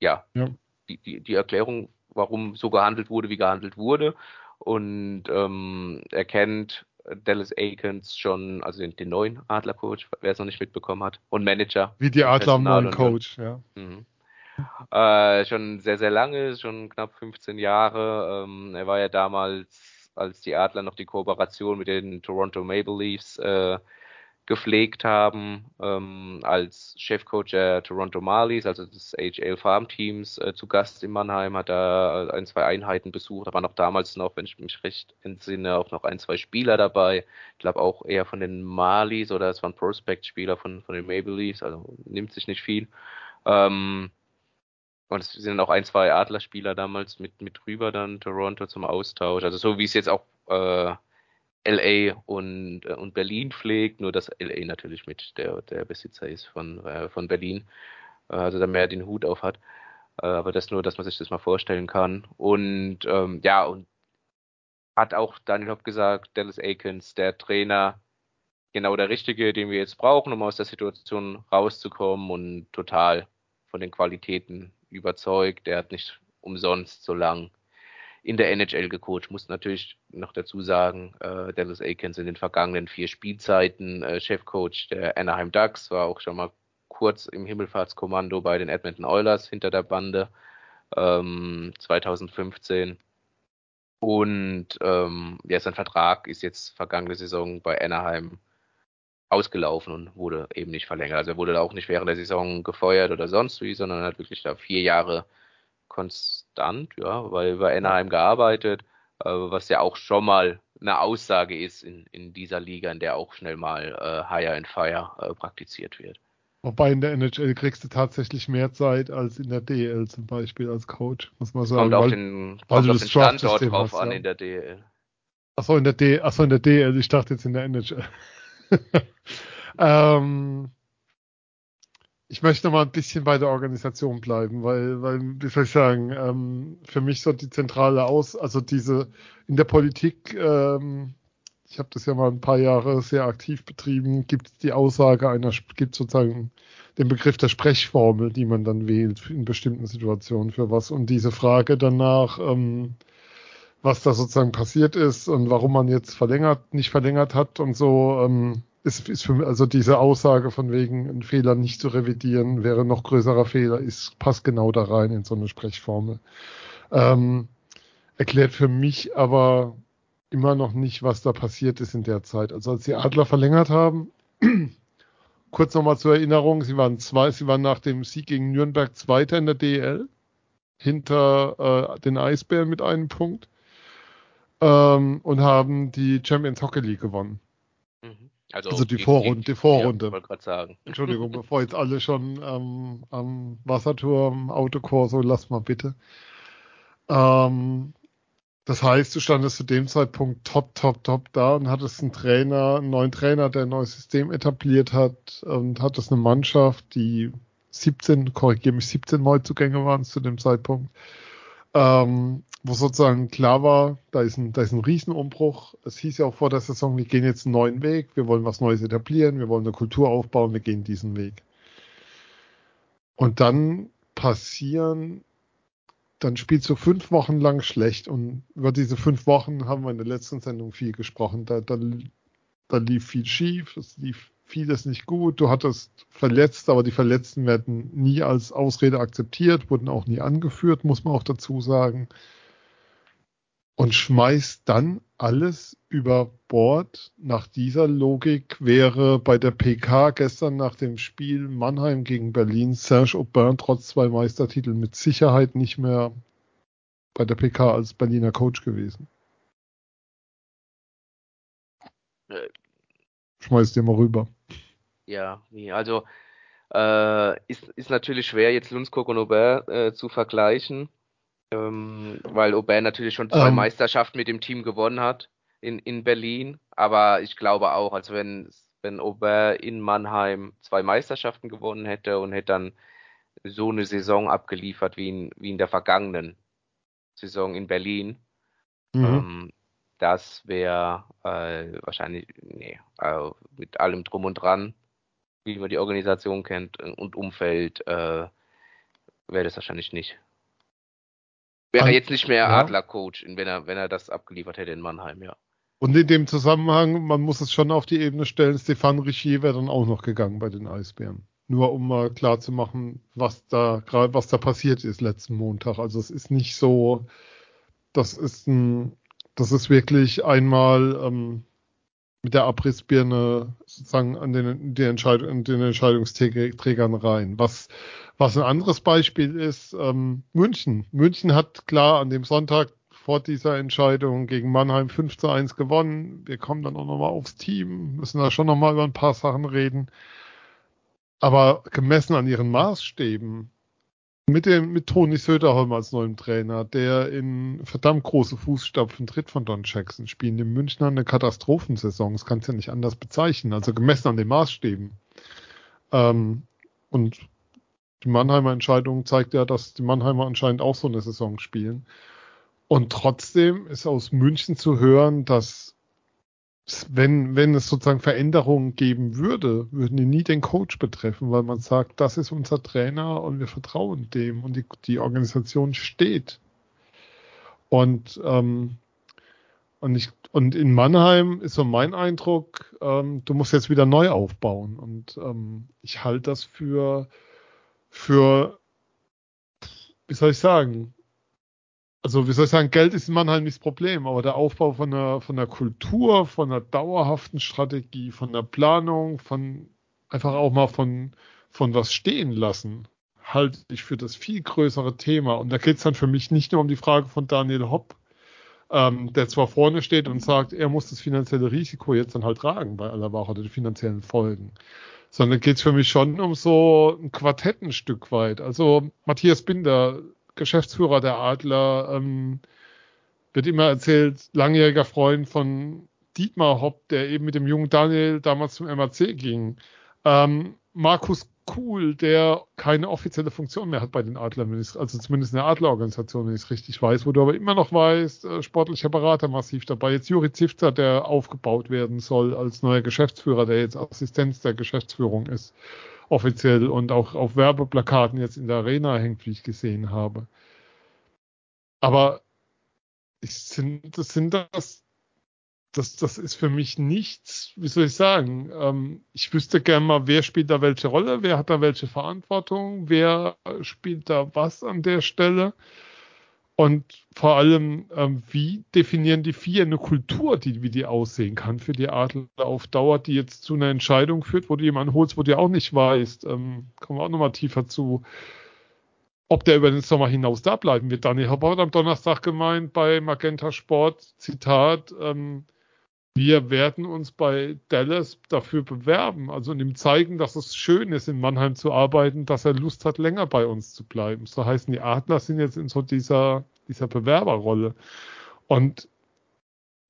ja, ja. Die, die, die Erklärung, warum so gehandelt wurde, wie gehandelt wurde. Und ähm, er kennt Dallas Aikens schon, also den, den neuen Adler-Coach, wer es noch nicht mitbekommen hat, und Manager. Wie die Adler am neuen Coach, ja. Mhm. Äh, schon sehr, sehr lange, schon knapp 15 Jahre. Ähm, er war ja damals, als die Adler noch die Kooperation mit den Toronto Maple Leafs äh, gepflegt haben, ähm, als Chefcoach der Toronto Marlies, also des HL Farm Teams, äh, zu Gast in Mannheim, hat er ein, zwei Einheiten besucht, da waren auch damals noch, wenn ich mich recht entsinne, auch noch ein, zwei Spieler dabei. Ich glaube auch eher von den Marlies oder es waren Prospect-Spieler von, von den Maple Leafs, also nimmt sich nicht viel. Ähm, und es sind auch ein, zwei Adlerspieler damals mit, mit rüber dann Toronto zum Austausch. Also so wie es jetzt auch äh, LA und, äh, und Berlin pflegt, nur dass LA natürlich mit der, der Besitzer ist von, äh, von Berlin. äh, also da mehr den Hut auf hat. Äh, aber das nur, dass man sich das mal vorstellen kann. Und ähm, ja, und hat auch Daniel Hopp gesagt, Dallas Aikens, der Trainer, genau der Richtige, den wir jetzt brauchen, um aus der Situation rauszukommen und total von den Qualitäten überzeugt. Der hat nicht umsonst so lang in der NHL gecoacht. Muss natürlich noch dazu sagen, äh, Dallas Aikens in den vergangenen vier Spielzeiten äh, Chefcoach der Anaheim Ducks, war auch schon mal kurz im Himmelfahrtskommando bei den Edmonton Oilers hinter der Bande ähm, 2015. Und ähm, ja, sein Vertrag ist jetzt vergangene Saison bei Anaheim ausgelaufen und wurde eben nicht verlängert. Also er wurde auch nicht während der Saison gefeuert oder sonst wie, sondern hat wirklich da vier Jahre konstant, ja, weil bei Anaheim gearbeitet, äh, was ja auch schon mal eine Aussage ist in, in dieser Liga, in der auch schnell mal äh, Hire and Fire äh, praktiziert wird. Wobei in der NHL kriegst du tatsächlich mehr Zeit als in der DL zum Beispiel als Coach, muss man sagen. Kommt auf den, kommt auf den Standort drauf an ja. in der DL. Achso, in der D, achso, in der DL, ich dachte jetzt in der NHL. ähm, ich möchte noch mal ein bisschen bei der Organisation bleiben, weil, weil wie soll ich sagen, ähm, für mich so die zentrale Aus, also diese in der Politik, ähm, ich habe das ja mal ein paar Jahre sehr aktiv betrieben, gibt die Aussage einer, gibt sozusagen den Begriff der Sprechformel, die man dann wählt in bestimmten Situationen für was. Und diese Frage danach, ähm, was da sozusagen passiert ist und warum man jetzt verlängert, nicht verlängert hat und so, ähm, ist, ist für also diese Aussage von wegen, einen Fehler nicht zu revidieren, wäre noch größerer Fehler, ist, passt genau da rein in so eine Sprechformel. Ähm, erklärt für mich aber immer noch nicht, was da passiert ist in der Zeit. Also als die Adler verlängert haben, kurz nochmal zur Erinnerung, sie waren zwei, sie waren nach dem Sieg gegen Nürnberg Zweiter in der DL, hinter äh, den Eisbären mit einem Punkt ähm, und haben die Champions Hockey League gewonnen. Mhm. Also, also die, Vorrunde, die Vorrunde. Ja, gerade sagen. Entschuldigung, bevor jetzt alle schon ähm, am Wasserturm, Autokorso, lass mal bitte. Ähm, das heißt, du standest zu dem Zeitpunkt top, top, top da und hattest einen Trainer, einen neuen Trainer, der ein neues System etabliert hat und hattest eine Mannschaft, die 17, korrigiere mich, 17 Neuzugänge waren zu dem Zeitpunkt. Ähm, wo sozusagen klar war, da ist ein, da ist ein Riesenumbruch. Es hieß ja auch vor der Saison, wir gehen jetzt einen neuen Weg, wir wollen was Neues etablieren, wir wollen eine Kultur aufbauen, wir gehen diesen Weg. Und dann passieren, dann spielst du fünf Wochen lang schlecht und über diese fünf Wochen haben wir in der letzten Sendung viel gesprochen. Da, da, da lief viel schief, es lief vieles nicht gut. Du hattest verletzt, aber die Verletzten werden nie als Ausrede akzeptiert, wurden auch nie angeführt, muss man auch dazu sagen und schmeißt dann alles über Bord. Nach dieser Logik wäre bei der PK gestern nach dem Spiel Mannheim gegen Berlin Serge Aubin trotz zwei Meistertiteln mit Sicherheit nicht mehr bei der PK als Berliner Coach gewesen. Äh. Schmeiß dir mal rüber. Ja, nee, also äh, ist, ist natürlich schwer, jetzt Lundskog und Aubert äh, zu vergleichen. Ähm, weil Aubin natürlich schon zwei ähm. Meisterschaften mit dem Team gewonnen hat in, in Berlin. Aber ich glaube auch, als wenn, wenn Aubin in Mannheim zwei Meisterschaften gewonnen hätte und hätte dann so eine Saison abgeliefert wie in, wie in der vergangenen Saison in Berlin, mhm. ähm, das wäre äh, wahrscheinlich, nee, äh, mit allem drum und dran, wie man die Organisation kennt und Umfeld, äh, wäre das wahrscheinlich nicht. Wäre jetzt nicht mehr ja. Adler-Coach, wenn er, wenn er das abgeliefert hätte in Mannheim, ja. Und in dem Zusammenhang, man muss es schon auf die Ebene stellen, Stefan Richier wäre dann auch noch gegangen bei den Eisbären. Nur um mal klar zu machen, was da gerade, was da passiert ist letzten Montag. Also es ist nicht so, das ist ein, das ist wirklich einmal ähm, mit der Abrissbirne sozusagen an den, die Entscheidung, an den Entscheidungsträgern rein. Was was ein anderes Beispiel ist, ähm, München. München hat klar an dem Sonntag vor dieser Entscheidung gegen Mannheim 5 zu 1 gewonnen. Wir kommen dann auch nochmal aufs Team, müssen da schon nochmal über ein paar Sachen reden. Aber gemessen an ihren Maßstäben, mit dem, mit Toni Söderholm als neuem Trainer, der in verdammt große Fußstapfen tritt von Don Jackson, spielen die Münchner eine Katastrophensaison. Das kannst du ja nicht anders bezeichnen. Also gemessen an den Maßstäben. Ähm, und die Mannheimer Entscheidung zeigt ja, dass die Mannheimer anscheinend auch so eine Saison spielen. Und trotzdem ist aus München zu hören, dass wenn, wenn es sozusagen Veränderungen geben würde, würden die nie den Coach betreffen, weil man sagt, das ist unser Trainer und wir vertrauen dem und die, die Organisation steht. Und, ähm, und, ich, und in Mannheim ist so mein Eindruck, ähm, du musst jetzt wieder neu aufbauen. Und ähm, ich halte das für, für, wie soll ich sagen, also wie soll ich sagen, Geld ist in Mannheim nicht das Problem, aber der Aufbau von einer, von einer Kultur, von einer dauerhaften Strategie, von der Planung, von einfach auch mal von, von was stehen lassen, halte ich für das viel größere Thema. Und da geht es dann für mich nicht nur um die Frage von Daniel Hopp, ähm, der zwar vorne steht und sagt, er muss das finanzielle Risiko jetzt dann halt tragen bei aller Wache oder die finanziellen Folgen, sondern geht es für mich schon um so ein Quartett ein Stück weit. Also Matthias Binder Geschäftsführer der Adler, ähm, wird immer erzählt, langjähriger Freund von Dietmar Hopp, der eben mit dem jungen Daniel damals zum MAC ging. Ähm, Markus Kuhl, der keine offizielle Funktion mehr hat bei den Adlern, also zumindest in der Adlerorganisation, wenn ich es richtig weiß, wo du aber immer noch weißt, äh, sportlicher Berater massiv dabei. Jetzt Juri Zifter, der aufgebaut werden soll als neuer Geschäftsführer, der jetzt Assistenz der Geschäftsführung ist offiziell und auch auf Werbeplakaten jetzt in der Arena hängt, wie ich gesehen habe. Aber ich sind, das sind das, das, das ist für mich nichts, wie soll ich sagen? Ähm, ich wüsste gerne mal, wer spielt da welche Rolle, wer hat da welche Verantwortung, wer spielt da was an der Stelle. Und vor allem, ähm, wie definieren die vier eine Kultur, die, wie die aussehen kann für die Adler auf Dauer, die jetzt zu einer Entscheidung führt, wo du jemanden holst, wo du auch nicht weißt, ähm, kommen wir auch nochmal tiefer zu, ob der über den Sommer hinaus da bleiben wird. Daniel Hopper hat am Donnerstag gemeint bei Magenta Sport, Zitat, ähm, wir werden uns bei Dallas dafür bewerben, also ihm zeigen, dass es schön ist, in Mannheim zu arbeiten, dass er Lust hat, länger bei uns zu bleiben. So heißen die Adler sind jetzt in so dieser, dieser Bewerberrolle. Und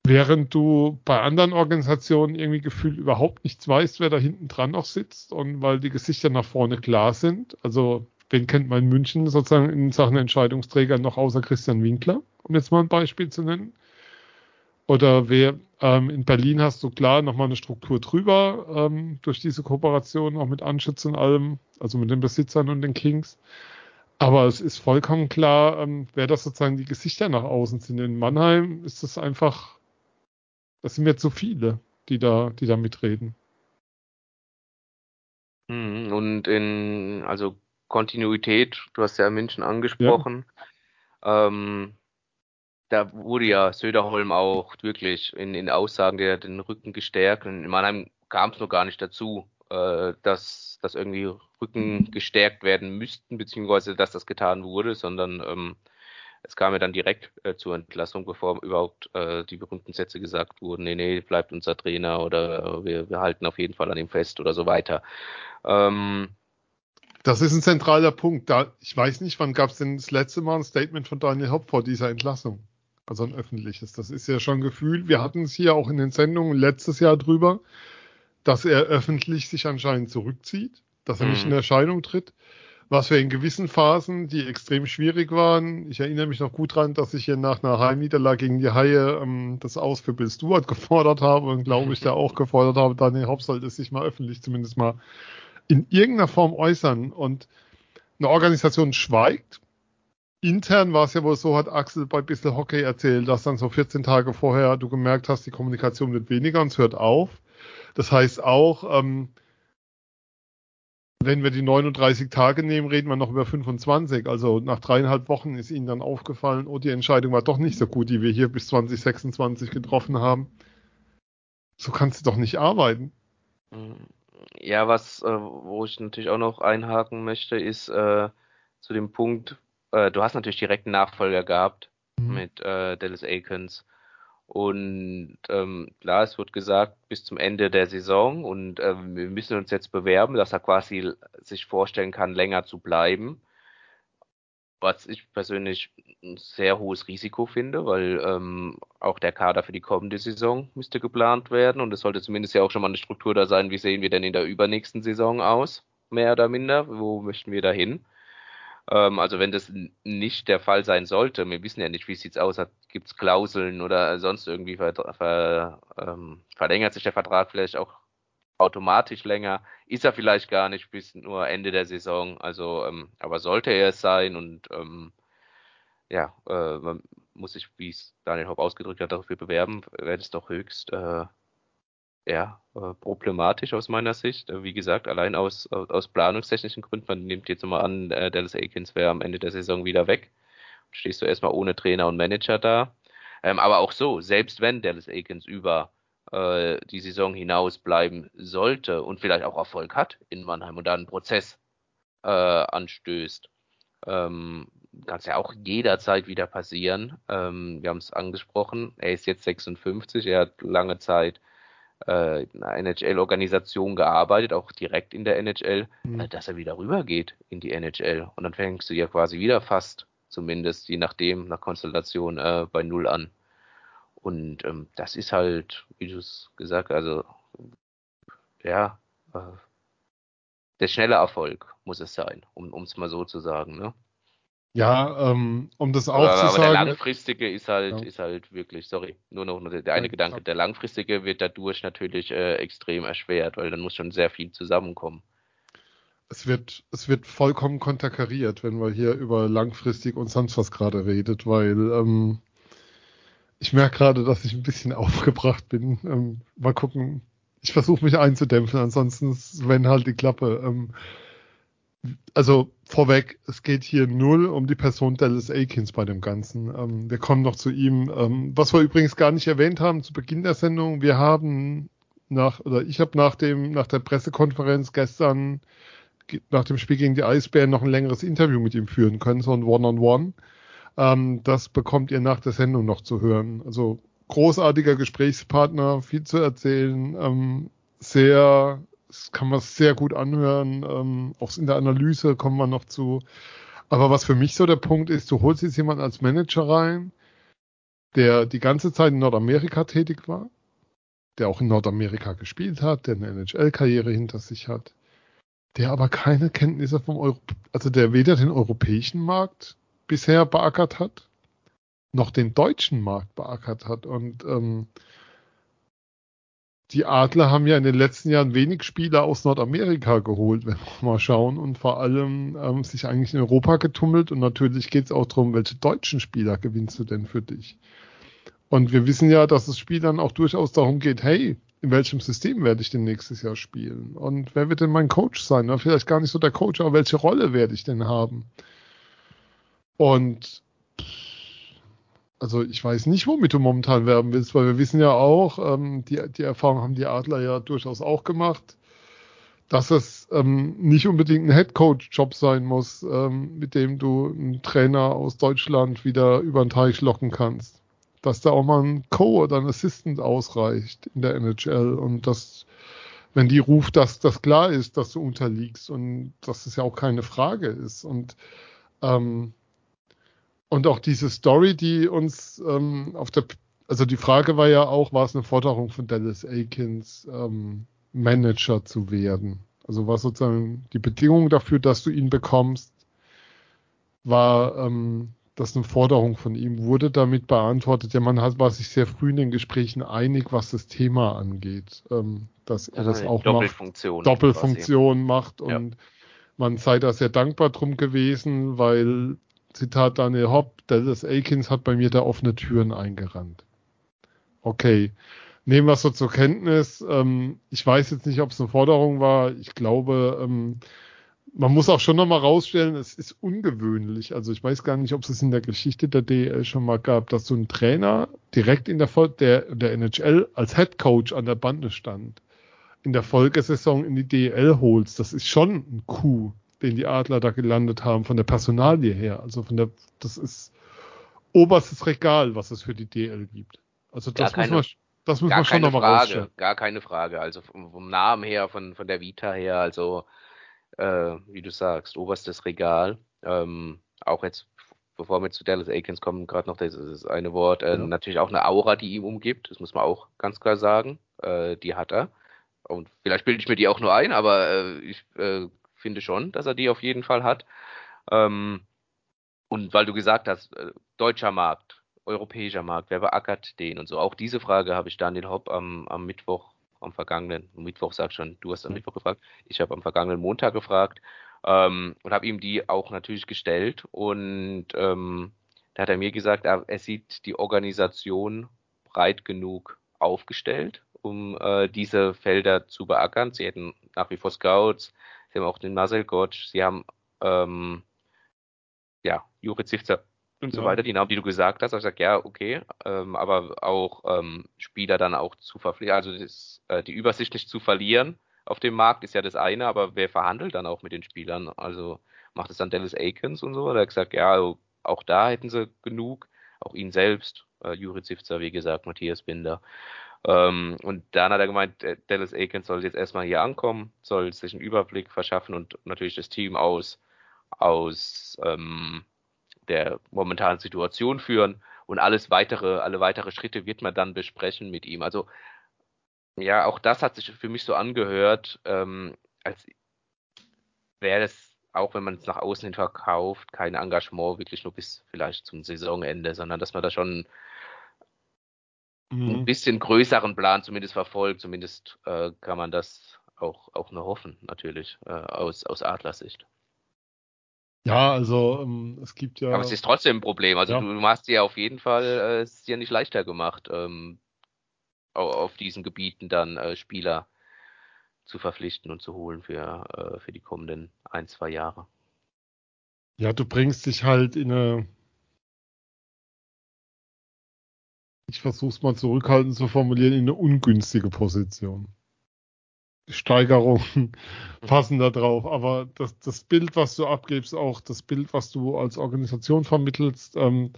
während du bei anderen Organisationen irgendwie gefühlt überhaupt nichts weißt, wer da hinten dran noch sitzt und weil die Gesichter nach vorne klar sind, also wen kennt man in München sozusagen in Sachen Entscheidungsträger noch außer Christian Winkler, um jetzt mal ein Beispiel zu nennen. Oder wer ähm, in Berlin hast du klar nochmal eine Struktur drüber ähm, durch diese Kooperation auch mit Anschütz und allem, also mit den Besitzern und den Kings. Aber es ist vollkommen klar, ähm, wer das sozusagen die Gesichter nach außen sind. In Mannheim ist das einfach, das sind mir zu viele, die da, die da mitreden. Hm, und in, also Kontinuität, du hast ja München angesprochen. Ja. Ähm, da wurde ja Söderholm auch wirklich in, in Aussagen der den Rücken gestärkt. Und in Mannheim kam es noch gar nicht dazu, äh, dass, dass irgendwie Rücken gestärkt werden müssten, beziehungsweise dass das getan wurde, sondern ähm, es kam ja dann direkt äh, zur Entlassung, bevor überhaupt äh, die berühmten Sätze gesagt wurden, nee, nee, bleibt unser Trainer oder wir, wir halten auf jeden Fall an ihm fest oder so weiter. Ähm, das ist ein zentraler Punkt. Da, ich weiß nicht, wann gab es denn das letzte Mal ein Statement von Daniel Hopp vor dieser Entlassung? Also ein öffentliches. Das ist ja schon Gefühl. Wir hatten es hier auch in den Sendungen letztes Jahr drüber, dass er öffentlich sich anscheinend zurückzieht, dass er mhm. nicht in Erscheinung tritt. Was wir in gewissen Phasen, die extrem schwierig waren, ich erinnere mich noch gut dran, dass ich hier nach einer Heimniederlage gegen die Haie ähm, das Aus für Bill Stewart gefordert habe und glaube ich da auch gefordert habe, Daniel Hopp sollte sich mal öffentlich zumindest mal in irgendeiner Form äußern. Und eine Organisation schweigt, intern war es ja wohl so, hat Axel bei Bissel Hockey erzählt, dass dann so 14 Tage vorher du gemerkt hast, die Kommunikation wird weniger und es hört auf. Das heißt auch, ähm, wenn wir die 39 Tage nehmen, reden wir noch über 25. Also nach dreieinhalb Wochen ist ihnen dann aufgefallen, oh, die Entscheidung war doch nicht so gut, die wir hier bis 2026 getroffen haben. So kannst du doch nicht arbeiten. Ja, was, äh, wo ich natürlich auch noch einhaken möchte, ist äh, zu dem Punkt, äh, du hast natürlich direkt einen Nachfolger gehabt mhm. mit äh, Dallas Aikens. Und ähm, klar, es wird gesagt, bis zum Ende der Saison und ähm, wir müssen uns jetzt bewerben, dass er quasi sich vorstellen kann, länger zu bleiben. Was ich persönlich ein sehr hohes Risiko finde, weil ähm, auch der Kader für die kommende Saison müsste geplant werden und es sollte zumindest ja auch schon mal eine Struktur da sein, wie sehen wir denn in der übernächsten Saison aus. mehr oder minder. Wo möchten wir da hin? Ähm, also wenn das nicht der Fall sein sollte, wir wissen ja nicht, wie sieht's aus, gibt es Klauseln oder sonst irgendwie ver, ver, ähm, verlängert sich der Vertrag vielleicht auch automatisch länger, ist er vielleicht gar nicht bis nur Ende der Saison. Also, ähm, aber sollte er es sein und ähm, ja, äh, man muss sich, wie es Daniel Hopp ausgedrückt hat, dafür bewerben, wäre das doch höchst äh, ja, äh, problematisch aus meiner Sicht. Äh, wie gesagt, allein aus, aus planungstechnischen Gründen, man nimmt jetzt mal an, äh, Dallas Aikens wäre am Ende der Saison wieder weg. Stehst du erstmal ohne Trainer und Manager da. Ähm, aber auch so, selbst wenn Dallas Aikens über die Saison hinaus bleiben sollte und vielleicht auch Erfolg hat in Mannheim und dann einen Prozess äh, anstößt, ähm, kann es ja auch jederzeit wieder passieren. Ähm, wir haben es angesprochen, er ist jetzt 56, er hat lange Zeit äh, in einer NHL-Organisation gearbeitet, auch direkt in der NHL, mhm. Äh, dass er wieder rübergeht in die NHL. Und dann fängst du ja quasi wieder fast, zumindest je nachdem, nach Konstellation, äh, bei Null an. Und ähm, das ist halt, wie du es gesagt hast, also ja, äh, der schnelle Erfolg muss es sein, um es mal so zu sagen. Ne? Ja, ähm, um das auch aber, zu aber sagen. der langfristige ist halt, ja. ist halt wirklich, sorry, nur noch der eine ja, Gedanke, der langfristige wird dadurch natürlich äh, extrem erschwert, weil dann muss schon sehr viel zusammenkommen. Es wird, es wird vollkommen konterkariert, wenn man hier über langfristig und sonst was gerade redet, weil ähm, ich merke gerade, dass ich ein bisschen aufgebracht bin. Ähm, mal gucken. Ich versuche mich einzudämpfen, ansonsten wenn halt die Klappe. Ähm, also vorweg, es geht hier null um die Person Dallas Aikens bei dem Ganzen. Ähm, wir kommen noch zu ihm. Ähm, was wir übrigens gar nicht erwähnt haben zu Beginn der Sendung, wir haben nach, oder ich habe nach dem, nach der Pressekonferenz gestern, nach dem Spiel gegen die Eisbären noch ein längeres Interview mit ihm führen können, so ein One-on-One. -on -One. Ähm, das bekommt ihr nach der Sendung noch zu hören. Also großartiger Gesprächspartner, viel zu erzählen, ähm, sehr das kann man sehr gut anhören. Ähm, auch in der Analyse kommen wir noch zu. Aber was für mich so der Punkt ist, du holst jetzt jemanden als Manager rein, der die ganze Zeit in Nordamerika tätig war, der auch in Nordamerika gespielt hat, der eine NHL-Karriere hinter sich hat, der aber keine Kenntnisse vom Euro, also der weder den europäischen Markt bisher beackert hat, noch den deutschen Markt beackert hat. Und ähm, die Adler haben ja in den letzten Jahren wenig Spieler aus Nordamerika geholt, wenn wir mal schauen, und vor allem ähm, sich eigentlich in Europa getummelt. Und natürlich geht es auch darum, welche deutschen Spieler gewinnst du denn für dich? Und wir wissen ja, dass das Spiel dann auch durchaus darum geht, hey, in welchem System werde ich denn nächstes Jahr spielen? Und wer wird denn mein Coach sein? Oder vielleicht gar nicht so der Coach, aber welche Rolle werde ich denn haben? Und also ich weiß nicht, womit du momentan werben willst, weil wir wissen ja auch, ähm, die, die Erfahrung haben die Adler ja durchaus auch gemacht, dass es ähm, nicht unbedingt ein Headcoach-Job sein muss, ähm, mit dem du einen Trainer aus Deutschland wieder über den Teich locken kannst. Dass da auch mal ein Co- oder ein Assistant ausreicht in der NHL und dass, wenn die ruft, dass das klar ist, dass du unterliegst und dass es ja auch keine Frage ist. Und ähm, und auch diese Story, die uns ähm, auf der, also die Frage war ja auch, war es eine Forderung von Dallas Aikens, ähm, Manager zu werden? Also war sozusagen die Bedingung dafür, dass du ihn bekommst, war ähm, das eine Forderung von ihm, wurde damit beantwortet. Ja, man hat, war sich sehr früh in den Gesprächen einig, was das Thema angeht, ähm, dass er also das auch Doppelfunktion macht, Doppelfunktion quasi. macht und ja. man sei da sehr dankbar drum gewesen, weil Zitat Daniel Hopp, Dallas Aikens hat bei mir da offene Türen eingerannt. Okay. Nehmen wir es so zur Kenntnis. Ähm, ich weiß jetzt nicht, ob es eine Forderung war. Ich glaube, ähm, man muss auch schon nochmal rausstellen, es ist ungewöhnlich. Also ich weiß gar nicht, ob es in der Geschichte der DL schon mal gab, dass so ein Trainer direkt in der, der, der NHL als Head Coach an der Bande stand. In der Folgesaison in die DL holst. Das ist schon ein Coup den die Adler da gelandet haben, von der Personalie her. Also von der, das ist oberstes Regal, was es für die DL gibt. Also das keine, muss man, das muss man schon nochmal rausstellen. Gar keine Frage. Also vom, vom, Namen her, von, von der Vita her, also äh, wie du sagst, oberstes Regal. Ähm, auch jetzt, bevor wir zu Dallas Aikens kommen, gerade noch das, das eine Wort, äh, ja. natürlich auch eine Aura, die ihm umgibt. Das muss man auch ganz klar sagen. Äh, die hat er. Und vielleicht bilde ich mir die auch nur ein, aber äh, ich äh, finde schon, dass er die auf jeden Fall hat. Ähm, und weil du gesagt hast, äh, deutscher Markt, europäischer Markt, wer beackert den und so. Auch diese Frage habe ich Daniel Hopp am, am Mittwoch, am vergangenen, Mittwoch sag schon, du hast am Mittwoch gefragt, ich habe am vergangenen Montag gefragt ähm, und habe ihm die auch natürlich gestellt und ähm, da hat er mir gesagt, er, er sieht die Organisation breit genug aufgestellt, um äh, diese Felder zu beackern. Sie hätten nach wie vor Scouts, sie haben auch den Marcel Gottsch, sie haben ähm, ja, Juri Zivzer und ja. so weiter, die Namen, die du gesagt hast. Ich sage, ja, okay, ähm, aber auch ähm, Spieler dann auch zu verpflichten, also das, äh, die Übersicht nicht zu verlieren auf dem Markt ist ja das eine, aber wer verhandelt dann auch mit den Spielern? Also macht es dann Dallas Aikens und so? Oder hat gesagt, ja, auch da hätten sie genug, auch ihn selbst, äh, Juri Zivzer, wie gesagt, Matthias Binder. Ähm, und dann hat er gemeint, äh, Dallas Aikens soll jetzt erstmal hier ankommen, soll sich einen Überblick verschaffen und natürlich das Team aus, aus ähm, der momentanen Situation führen und alles weitere, alle weitere Schritte wird man dann besprechen mit ihm. Also ja, auch das hat sich für mich so angehört, ähm, als wäre es, auch wenn man es nach außen hin verkauft, kein Engagement wirklich nur bis vielleicht zum Saisonende, sondern dass man da schon mhm. ein bisschen größeren Plan zumindest verfolgt. Zumindest äh, kann man das auch, auch nur hoffen, natürlich, äh, aus, aus Adlersicht. Ja, also ähm, es gibt ja. Aber es ist trotzdem ein Problem. Also ja. du, du hast dir auf jeden Fall äh, es dir nicht leichter gemacht, ähm, auf diesen Gebieten dann äh, Spieler zu verpflichten und zu holen für, äh, für die kommenden ein, zwei Jahre. Ja, du bringst dich halt in eine. Ich versuch's mal zurückhaltend zu formulieren, in eine ungünstige Position. Steigerungen passen da drauf. Aber das, das Bild, was du abgibst, auch das Bild, was du als Organisation vermittelst, ähm,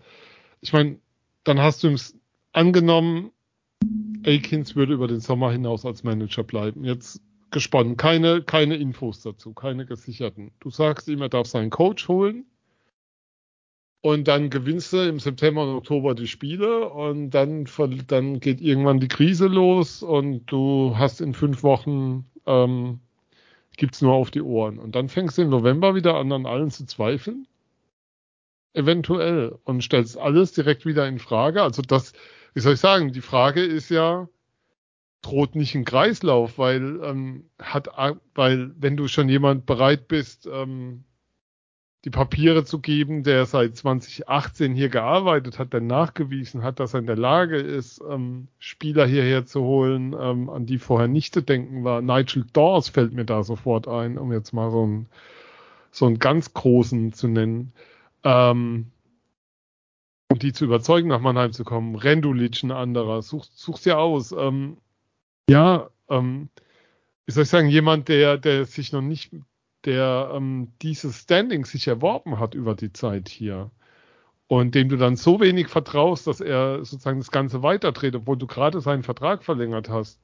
ich meine, dann hast du es angenommen, Akins würde über den Sommer hinaus als Manager bleiben. Jetzt gesponnen, keine, keine Infos dazu, keine gesicherten. Du sagst ihm, er darf seinen Coach holen. Und dann gewinnst du im September und Oktober die Spiele und dann, dann geht irgendwann die Krise los und du hast in fünf Wochen, ähm, gibt's nur auf die Ohren. Und dann fängst du im November wieder an, an allen zu zweifeln. Eventuell. Und stellst alles direkt wieder in Frage. Also das, wie soll ich sagen, die Frage ist ja, droht nicht ein Kreislauf, weil ähm, hat, weil wenn du schon jemand bereit bist, ähm, die Papiere zu geben, der seit 2018 hier gearbeitet hat, der nachgewiesen hat, dass er in der Lage ist, ähm, Spieler hierher zu holen, ähm, an die vorher nicht zu denken war. Nigel Dawes fällt mir da sofort ein, um jetzt mal so einen, so einen ganz großen zu nennen. Ähm, um die zu überzeugen, nach Mannheim zu kommen. Rendulic ein anderer, such, such's ja aus. Ähm, ja, ähm, wie soll ich sagen, jemand, der, der sich noch nicht der ähm, dieses Standing sich erworben hat über die Zeit hier und dem du dann so wenig vertraust, dass er sozusagen das Ganze weiterdreht, obwohl du gerade seinen Vertrag verlängert hast.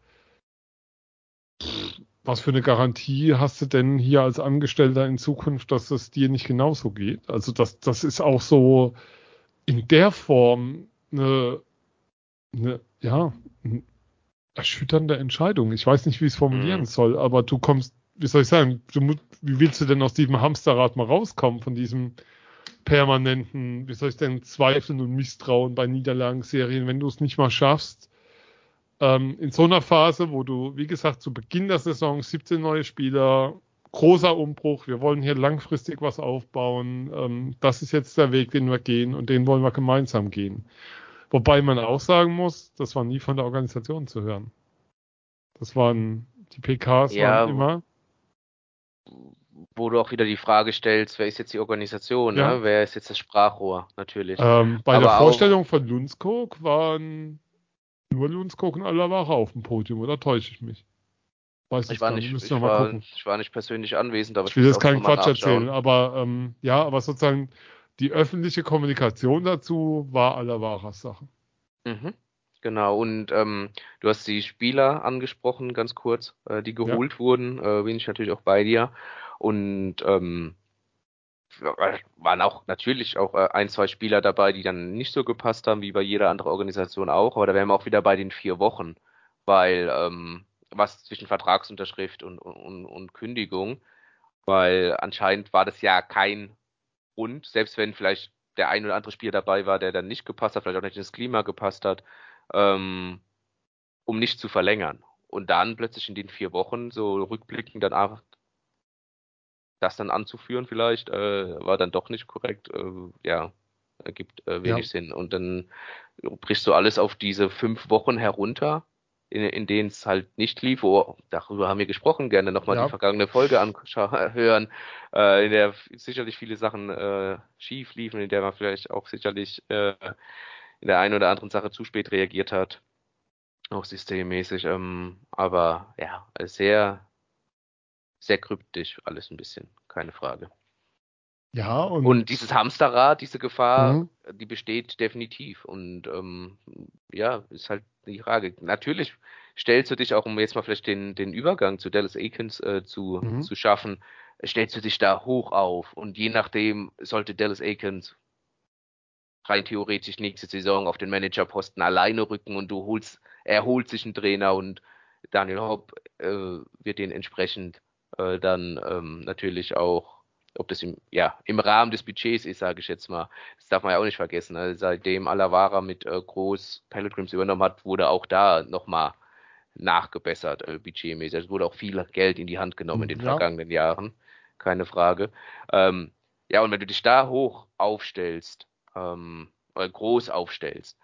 Was für eine Garantie hast du denn hier als Angestellter in Zukunft, dass es dir nicht genauso geht? Also das, das ist auch so in der Form eine, eine ja, eine erschütternde Entscheidung. Ich weiß nicht, wie ich es formulieren mhm. soll, aber du kommst wie soll ich sagen, du, wie willst du denn aus diesem Hamsterrad mal rauskommen, von diesem permanenten, wie soll ich denn, Zweifeln und Misstrauen bei Niederlagenserien, wenn du es nicht mal schaffst, ähm, in so einer Phase, wo du, wie gesagt, zu Beginn der Saison 17 neue Spieler, großer Umbruch, wir wollen hier langfristig was aufbauen, ähm, das ist jetzt der Weg, den wir gehen und den wollen wir gemeinsam gehen. Wobei man auch sagen muss, das war nie von der Organisation zu hören. Das waren, die PKs ja, waren immer wo du auch wieder die Frage stellst, wer ist jetzt die Organisation, ja. ne? wer ist jetzt das Sprachrohr, natürlich. Ähm, bei Aber der Vorstellung von Lundskog waren nur Lundskog und Alavara auf dem Podium, oder täusche ich mich? Weiß ich, war nicht, ich, war, ich war nicht persönlich anwesend, aber ich will jetzt keinen Quatsch erzählen, aber ähm, ja, aber sozusagen die öffentliche Kommunikation dazu war Alavaras Sache. Mhm. Genau, und ähm, du hast die Spieler angesprochen, ganz kurz, äh, die geholt ja. wurden, äh, bin ich natürlich auch bei dir. Und ähm, waren auch natürlich auch äh, ein, zwei Spieler dabei, die dann nicht so gepasst haben, wie bei jeder anderen Organisation auch, aber da wären wir auch wieder bei den vier Wochen, weil ähm, was zwischen Vertragsunterschrift und, und, und Kündigung Weil anscheinend war das ja kein Grund, selbst wenn vielleicht der ein oder andere Spieler dabei war, der dann nicht gepasst hat, vielleicht auch nicht ins Klima gepasst hat, ähm, um nicht zu verlängern. Und dann plötzlich in den vier Wochen so rückblickend dann auch das dann anzuführen vielleicht, äh, war dann doch nicht korrekt. Äh, ja, ergibt äh, wenig ja. Sinn. Und dann brichst du alles auf diese fünf Wochen herunter, in, in denen es halt nicht lief. Oh, darüber haben wir gesprochen, gerne nochmal ja. die vergangene Folge anhören, äh, in der sicherlich viele Sachen äh, schief liefen, in der man vielleicht auch sicherlich äh, in der einen oder anderen Sache zu spät reagiert hat. Auch systemmäßig. Ähm, aber ja, sehr, sehr kryptisch alles ein bisschen, keine Frage. Ja, und, und dieses Hamsterrad, diese Gefahr, mhm. die besteht definitiv. Und ähm, ja, ist halt die Frage. Natürlich stellst du dich auch, um jetzt mal vielleicht den, den Übergang zu Dallas Aikens äh, zu, mhm. zu schaffen, stellst du dich da hoch auf. Und je nachdem sollte Dallas Aikens rein theoretisch nächste Saison auf den Managerposten alleine rücken und du holst, er holt sich einen Trainer und Daniel Hopp äh, wird den entsprechend äh, dann ähm, natürlich auch ob das im, ja, im Rahmen des Budgets ist, sage ich jetzt mal. Das darf man ja auch nicht vergessen. Also seitdem Alavara mit äh, Groß Pilgrims übernommen hat, wurde auch da nochmal nachgebessert, äh, budgetmäßig. Es wurde auch viel Geld in die Hand genommen in den ja. vergangenen Jahren. Keine Frage. Ähm, ja, und wenn du dich da hoch aufstellst, ähm, oder groß aufstellst,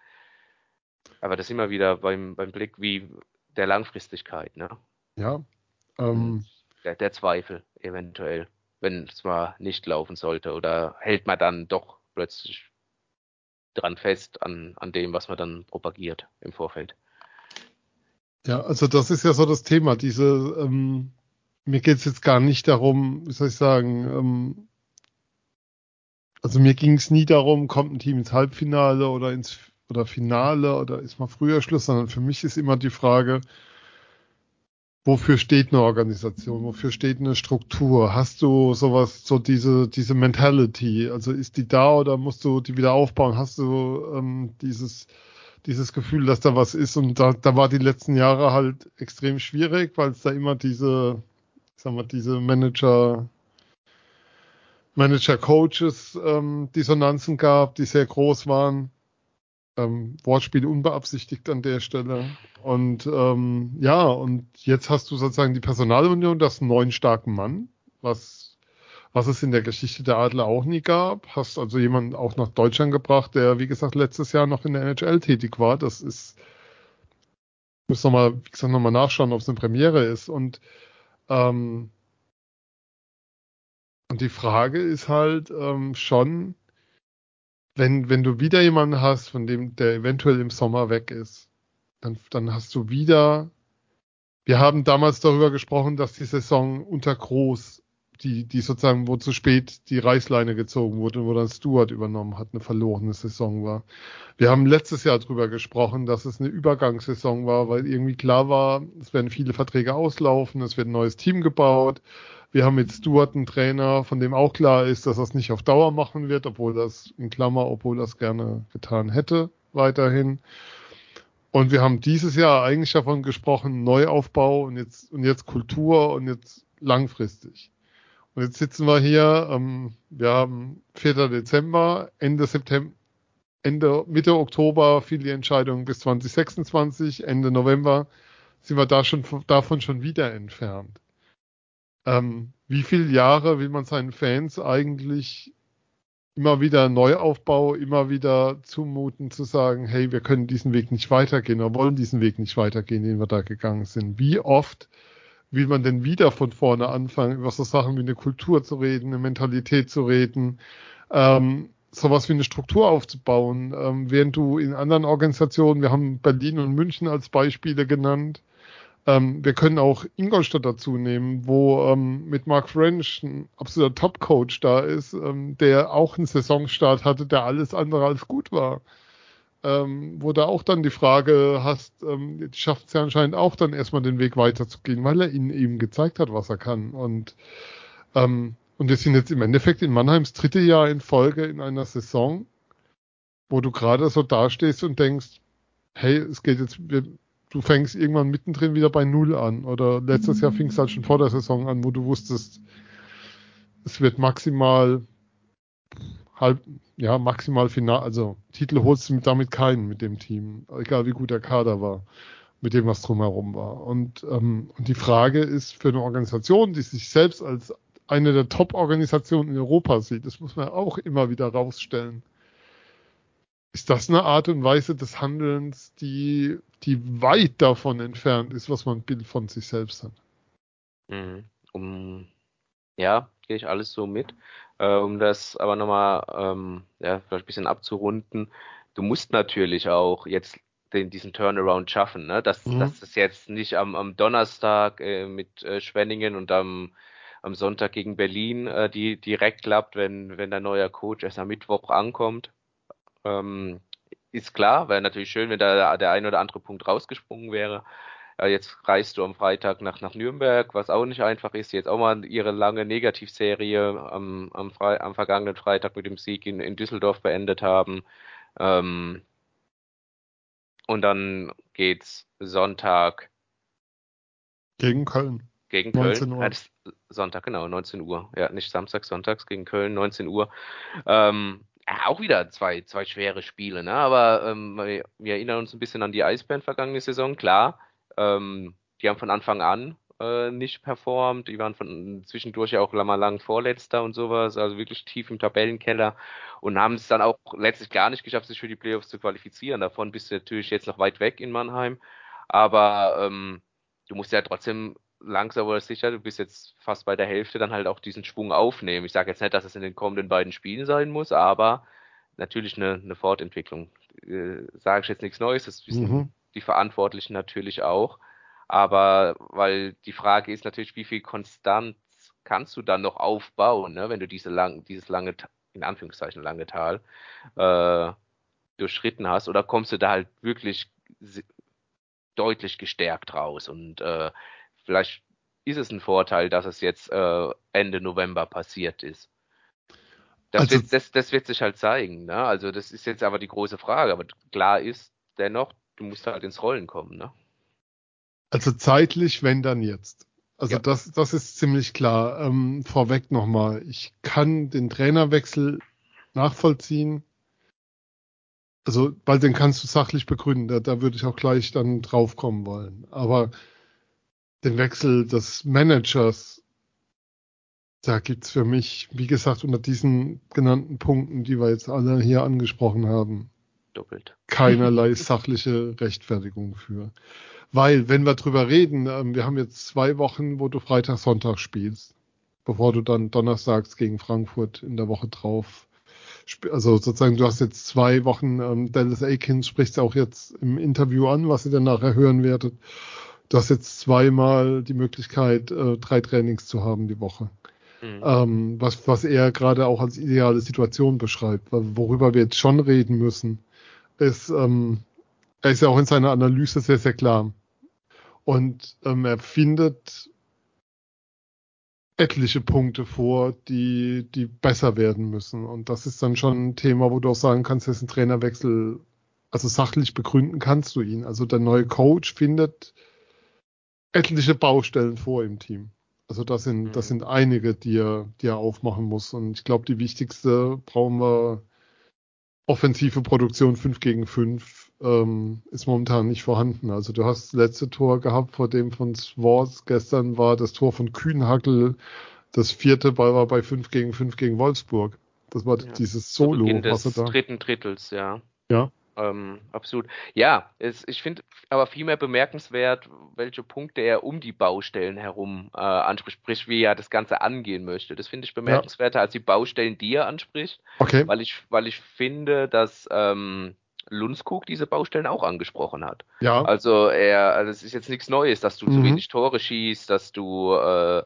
aber das immer wieder beim, beim Blick wie der Langfristigkeit, ne? Ja. Ähm, der, der Zweifel eventuell wenn es mal nicht laufen sollte? Oder hält man dann doch plötzlich dran fest an, an dem, was man dann propagiert im Vorfeld? Ja, also das ist ja so das Thema. Diese, ähm, mir geht es jetzt gar nicht darum, wie soll ich sagen, ähm, also mir ging es nie darum, kommt ein Team ins Halbfinale oder ins oder Finale oder ist mal früher Schluss, sondern für mich ist immer die Frage, wofür steht eine Organisation, wofür steht eine Struktur? Hast du sowas, so diese, diese Mentality? Also ist die da oder musst du die wieder aufbauen? Hast du ähm, dieses, dieses Gefühl, dass da was ist? Und da, da war die letzten Jahre halt extrem schwierig, weil es da immer diese, ich sag mal, diese Manager, Manager-Coaches ähm, Dissonanzen gab, die sehr groß waren. Ähm, Wortspiel unbeabsichtigt an der Stelle. Und ähm, ja, und jetzt hast du sozusagen die Personalunion, das neuen starken Mann, was, was es in der Geschichte der Adler auch nie gab. Hast also jemanden auch nach Deutschland gebracht, der, wie gesagt, letztes Jahr noch in der NHL tätig war. Das ist, ich muss nochmal, wie gesagt, nochmal nachschauen, ob es eine Premiere ist. Und, ähm, und die Frage ist halt ähm, schon, wenn, wenn du wieder jemanden hast, von dem der eventuell im Sommer weg ist, dann, dann hast du wieder. Wir haben damals darüber gesprochen, dass die Saison unter Groß, die, die sozusagen, wo zu spät die Reißleine gezogen wurde, wo dann Stuart übernommen hat, eine verlorene Saison war. Wir haben letztes Jahr darüber gesprochen, dass es eine Übergangssaison war, weil irgendwie klar war, es werden viele Verträge auslaufen, es wird ein neues Team gebaut wir haben mit Stuart einen Trainer, von dem auch klar ist, dass er es nicht auf Dauer machen wird, obwohl das in Klammer, obwohl das gerne getan hätte, weiterhin. Und wir haben dieses Jahr eigentlich davon gesprochen, Neuaufbau und jetzt, und jetzt Kultur und jetzt langfristig. Und jetzt sitzen wir hier, ähm, wir haben 4. Dezember, Ende September, Ende, Mitte Oktober fiel die Entscheidung bis 2026, Ende November sind wir da schon, davon schon wieder entfernt. Ähm, wie viele Jahre will man seinen Fans eigentlich immer wieder Neuaufbau, immer wieder zumuten zu sagen, hey, wir können diesen Weg nicht weitergehen oder wollen diesen Weg nicht weitergehen, den wir da gegangen sind. Wie oft will man denn wieder von vorne anfangen, über so Sachen wie eine Kultur zu reden, eine Mentalität zu reden, ähm, sowas wie eine Struktur aufzubauen, ähm, während du in anderen Organisationen, wir haben Berlin und München als Beispiele genannt, ähm, wir können auch Ingolstadt dazu nehmen, wo ähm, mit Mark French ein absoluter Top-Coach da ist, ähm, der auch einen Saisonstart hatte, der alles andere als gut war. Ähm, wo du auch dann die Frage hast, ähm, schafft es ja anscheinend auch dann erstmal den Weg weiterzugehen, weil er ihnen eben gezeigt hat, was er kann. Und, ähm, und wir sind jetzt im Endeffekt in Mannheims dritte Jahr in Folge in einer Saison, wo du gerade so dastehst und denkst, hey, es geht jetzt, wir, du fängst irgendwann mittendrin wieder bei Null an. Oder letztes Jahr fing es halt schon vor der Saison an, wo du wusstest, es wird maximal halb, ja, maximal final, also Titel holst du damit keinen mit dem Team, egal wie gut der Kader war, mit dem, was drumherum war. Und, ähm, und die Frage ist für eine Organisation, die sich selbst als eine der Top-Organisationen in Europa sieht, das muss man auch immer wieder rausstellen. Ist das eine Art und Weise des Handelns, die, die weit davon entfernt ist, was man Bild von sich selbst hat? Mhm. Um, ja, gehe ich alles so mit. Äh, um das aber nochmal ähm, ja, vielleicht ein bisschen abzurunden, du musst natürlich auch jetzt den, diesen Turnaround schaffen, ne? dass, mhm. dass es jetzt nicht am, am Donnerstag äh, mit äh, Schwenningen und am, am Sonntag gegen Berlin äh, die direkt klappt, wenn, wenn der neue Coach erst am Mittwoch ankommt. Ähm, ist klar, wäre natürlich schön, wenn da der ein oder andere Punkt rausgesprungen wäre. Jetzt reist du am Freitag nach, nach Nürnberg, was auch nicht einfach ist. Jetzt auch mal ihre lange Negativserie am, am, Fre am vergangenen Freitag mit dem Sieg in, in Düsseldorf beendet haben. Ähm, und dann geht's Sonntag gegen Köln. Gegen Köln. Uhr. Ja, Sonntag, genau, 19 Uhr. Ja, nicht Samstag, Sonntags gegen Köln, 19 Uhr. Ähm, ja, auch wieder zwei, zwei schwere Spiele, ne? Aber ähm, wir, wir erinnern uns ein bisschen an die Eisbären vergangene Saison, klar. Ähm, die haben von Anfang an äh, nicht performt. Die waren von zwischendurch ja auch lang Vorletzter und sowas, also wirklich tief im Tabellenkeller und haben es dann auch letztlich gar nicht geschafft, sich für die Playoffs zu qualifizieren. Davon bist du natürlich jetzt noch weit weg in Mannheim. Aber ähm, du musst ja trotzdem langsam oder sicher, du bist jetzt fast bei der Hälfte, dann halt auch diesen Schwung aufnehmen. Ich sage jetzt nicht, dass es in den kommenden beiden Spielen sein muss, aber natürlich eine, eine Fortentwicklung. Äh, sage ich jetzt nichts Neues, das wissen mhm die Verantwortlichen natürlich auch. Aber weil die Frage ist natürlich, wie viel Konstanz kannst du dann noch aufbauen, ne, wenn du diese lang, dieses lange, in Anführungszeichen lange Tal äh, durchschritten hast, oder kommst du da halt wirklich deutlich gestärkt raus? Und äh, vielleicht ist es ein Vorteil, dass es jetzt äh, Ende November passiert ist. Das, also, wird, das, das wird sich halt zeigen. Ne? Also das ist jetzt aber die große Frage. Aber klar ist dennoch, du musst halt ins Rollen kommen, ne? Also zeitlich, wenn dann jetzt. Also ja. das, das ist ziemlich klar. Ähm, vorweg nochmal, ich kann den Trainerwechsel nachvollziehen. Also, weil den kannst du sachlich begründen. Da, da würde ich auch gleich dann drauf kommen wollen. Aber den Wechsel des Managers, da gibt's für mich, wie gesagt, unter diesen genannten Punkten, die wir jetzt alle hier angesprochen haben, doppelt. Keinerlei sachliche Rechtfertigung für. Weil, wenn wir drüber reden, ähm, wir haben jetzt zwei Wochen, wo du Freitag, Sonntag spielst, bevor du dann donnerstags gegen Frankfurt in der Woche drauf also sozusagen, du hast jetzt zwei Wochen, ähm, Dallas Aikens spricht auch jetzt im Interview an, was ihr dann nachher hören werdet. Du hast jetzt zweimal die Möglichkeit, äh, drei Trainings zu haben die Woche. Mhm. Ähm, was, was er gerade auch als ideale Situation beschreibt, worüber wir jetzt schon reden müssen, ist, ähm, er ist ja auch in seiner Analyse sehr, sehr klar. Und ähm, er findet etliche Punkte vor, die, die besser werden müssen. Und das ist dann schon ein Thema, wo du auch sagen kannst, dass ein Trainerwechsel, also sachlich begründen kannst du ihn. Also der neue Coach findet etliche Baustellen vor im Team. Also das sind, das mhm. sind einige, die er, die er aufmachen muss. Und ich glaube, die wichtigste brauchen wir offensive Produktion 5 gegen 5 ähm, ist momentan nicht vorhanden. Also du hast das letzte Tor gehabt vor dem von Swartz. Gestern war das Tor von Kühnhackel. Das vierte Ball war bei 5 gegen 5 gegen Wolfsburg. Das war ja. dieses Solo. Zu des was er da... dritten Drittels, ja. Ja. Ähm, absolut. Ja, es, ich finde aber vielmehr bemerkenswert, welche Punkte er um die Baustellen herum äh, anspricht, sprich, wie er das Ganze angehen möchte. Das finde ich bemerkenswerter ja. als die Baustellen, die er anspricht. Okay. Weil ich, weil ich finde, dass ähm, Lundskog diese Baustellen auch angesprochen hat. Ja. Also er, also es ist jetzt nichts Neues, dass du mhm. zu wenig Tore schießt, dass du äh,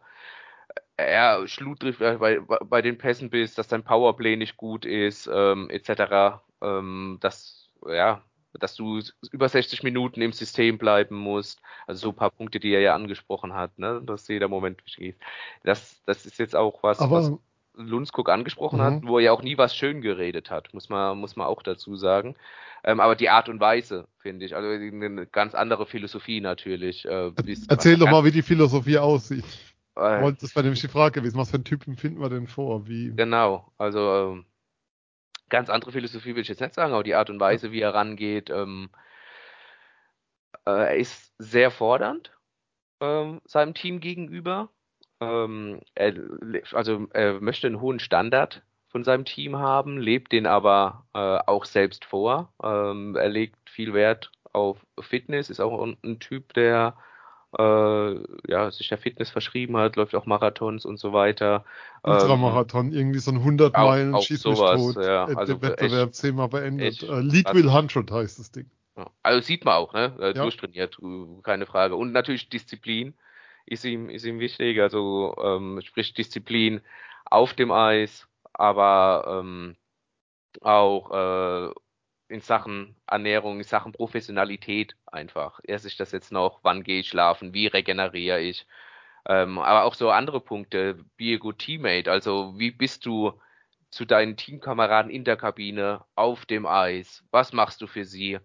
ja, Schludriff bei, bei den Pässen bist, dass dein Powerplay nicht gut ist, ähm, etc. Ähm, das ja, dass du über 60 Minuten im System bleiben musst. Also so ein paar Punkte, die er ja angesprochen hat, ne? dass jeder Moment wichtig ist. Das, das ist jetzt auch was, Aber, was Lundskog angesprochen mhm. hat, wo er ja auch nie was schön geredet hat, muss man, muss man auch dazu sagen. Ähm, aber die Art und Weise, finde ich, also eine ganz andere Philosophie natürlich. Äh, Erzähl doch mal, wie die Philosophie aussieht. Äh, das war nämlich die Frage gewesen, was für einen Typen finden wir denn vor? Wie? Genau, also ähm, ganz andere Philosophie will ich jetzt nicht sagen, aber die Art und Weise, wie er rangeht, ähm, äh, ist sehr fordernd ähm, seinem Team gegenüber. Ähm, er, also er möchte einen hohen Standard von seinem Team haben, lebt den aber äh, auch selbst vor. Ähm, er legt viel Wert auf Fitness, ist auch ein, ein Typ, der ja, sich der Fitness verschrieben hat, läuft auch Marathons und so weiter. Ultramarathon, ähm, irgendwie so ein 100 Meilen, auch, schieß sowas, mich tot, ja, also Wettbewerb echt, zehnmal beendet. Echt, äh, Lead Will Hundred heißt das Ding. Also sieht man auch, ne? Ja. Durchtrainiert, keine Frage. Und natürlich Disziplin ist ihm, ist ihm wichtig, also ähm, sprich Disziplin auf dem Eis, aber ähm, auch äh, in Sachen Ernährung, in Sachen Professionalität einfach. Erst ist das jetzt noch, wann gehe ich schlafen, wie regeneriere ich, ähm, aber auch so andere Punkte, be a good teammate, also wie bist du zu deinen Teamkameraden in der Kabine, auf dem Eis, was machst du für sie?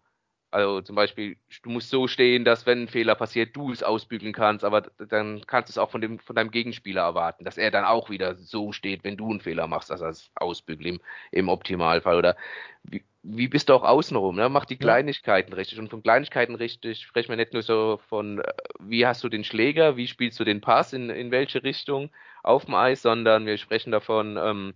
Also zum Beispiel, du musst so stehen, dass wenn ein Fehler passiert, du es ausbügeln kannst, aber dann kannst du es auch von, dem, von deinem Gegenspieler erwarten, dass er dann auch wieder so steht, wenn du einen Fehler machst, dass er es ausbügelt im, im Optimalfall. Oder wie, wie bist du auch außenrum? Ne? Mach die Kleinigkeiten richtig. Und von Kleinigkeiten richtig sprechen wir nicht nur so von, äh, wie hast du den Schläger, wie spielst du den Pass, in, in welche Richtung auf dem Eis, sondern wir sprechen davon, ähm,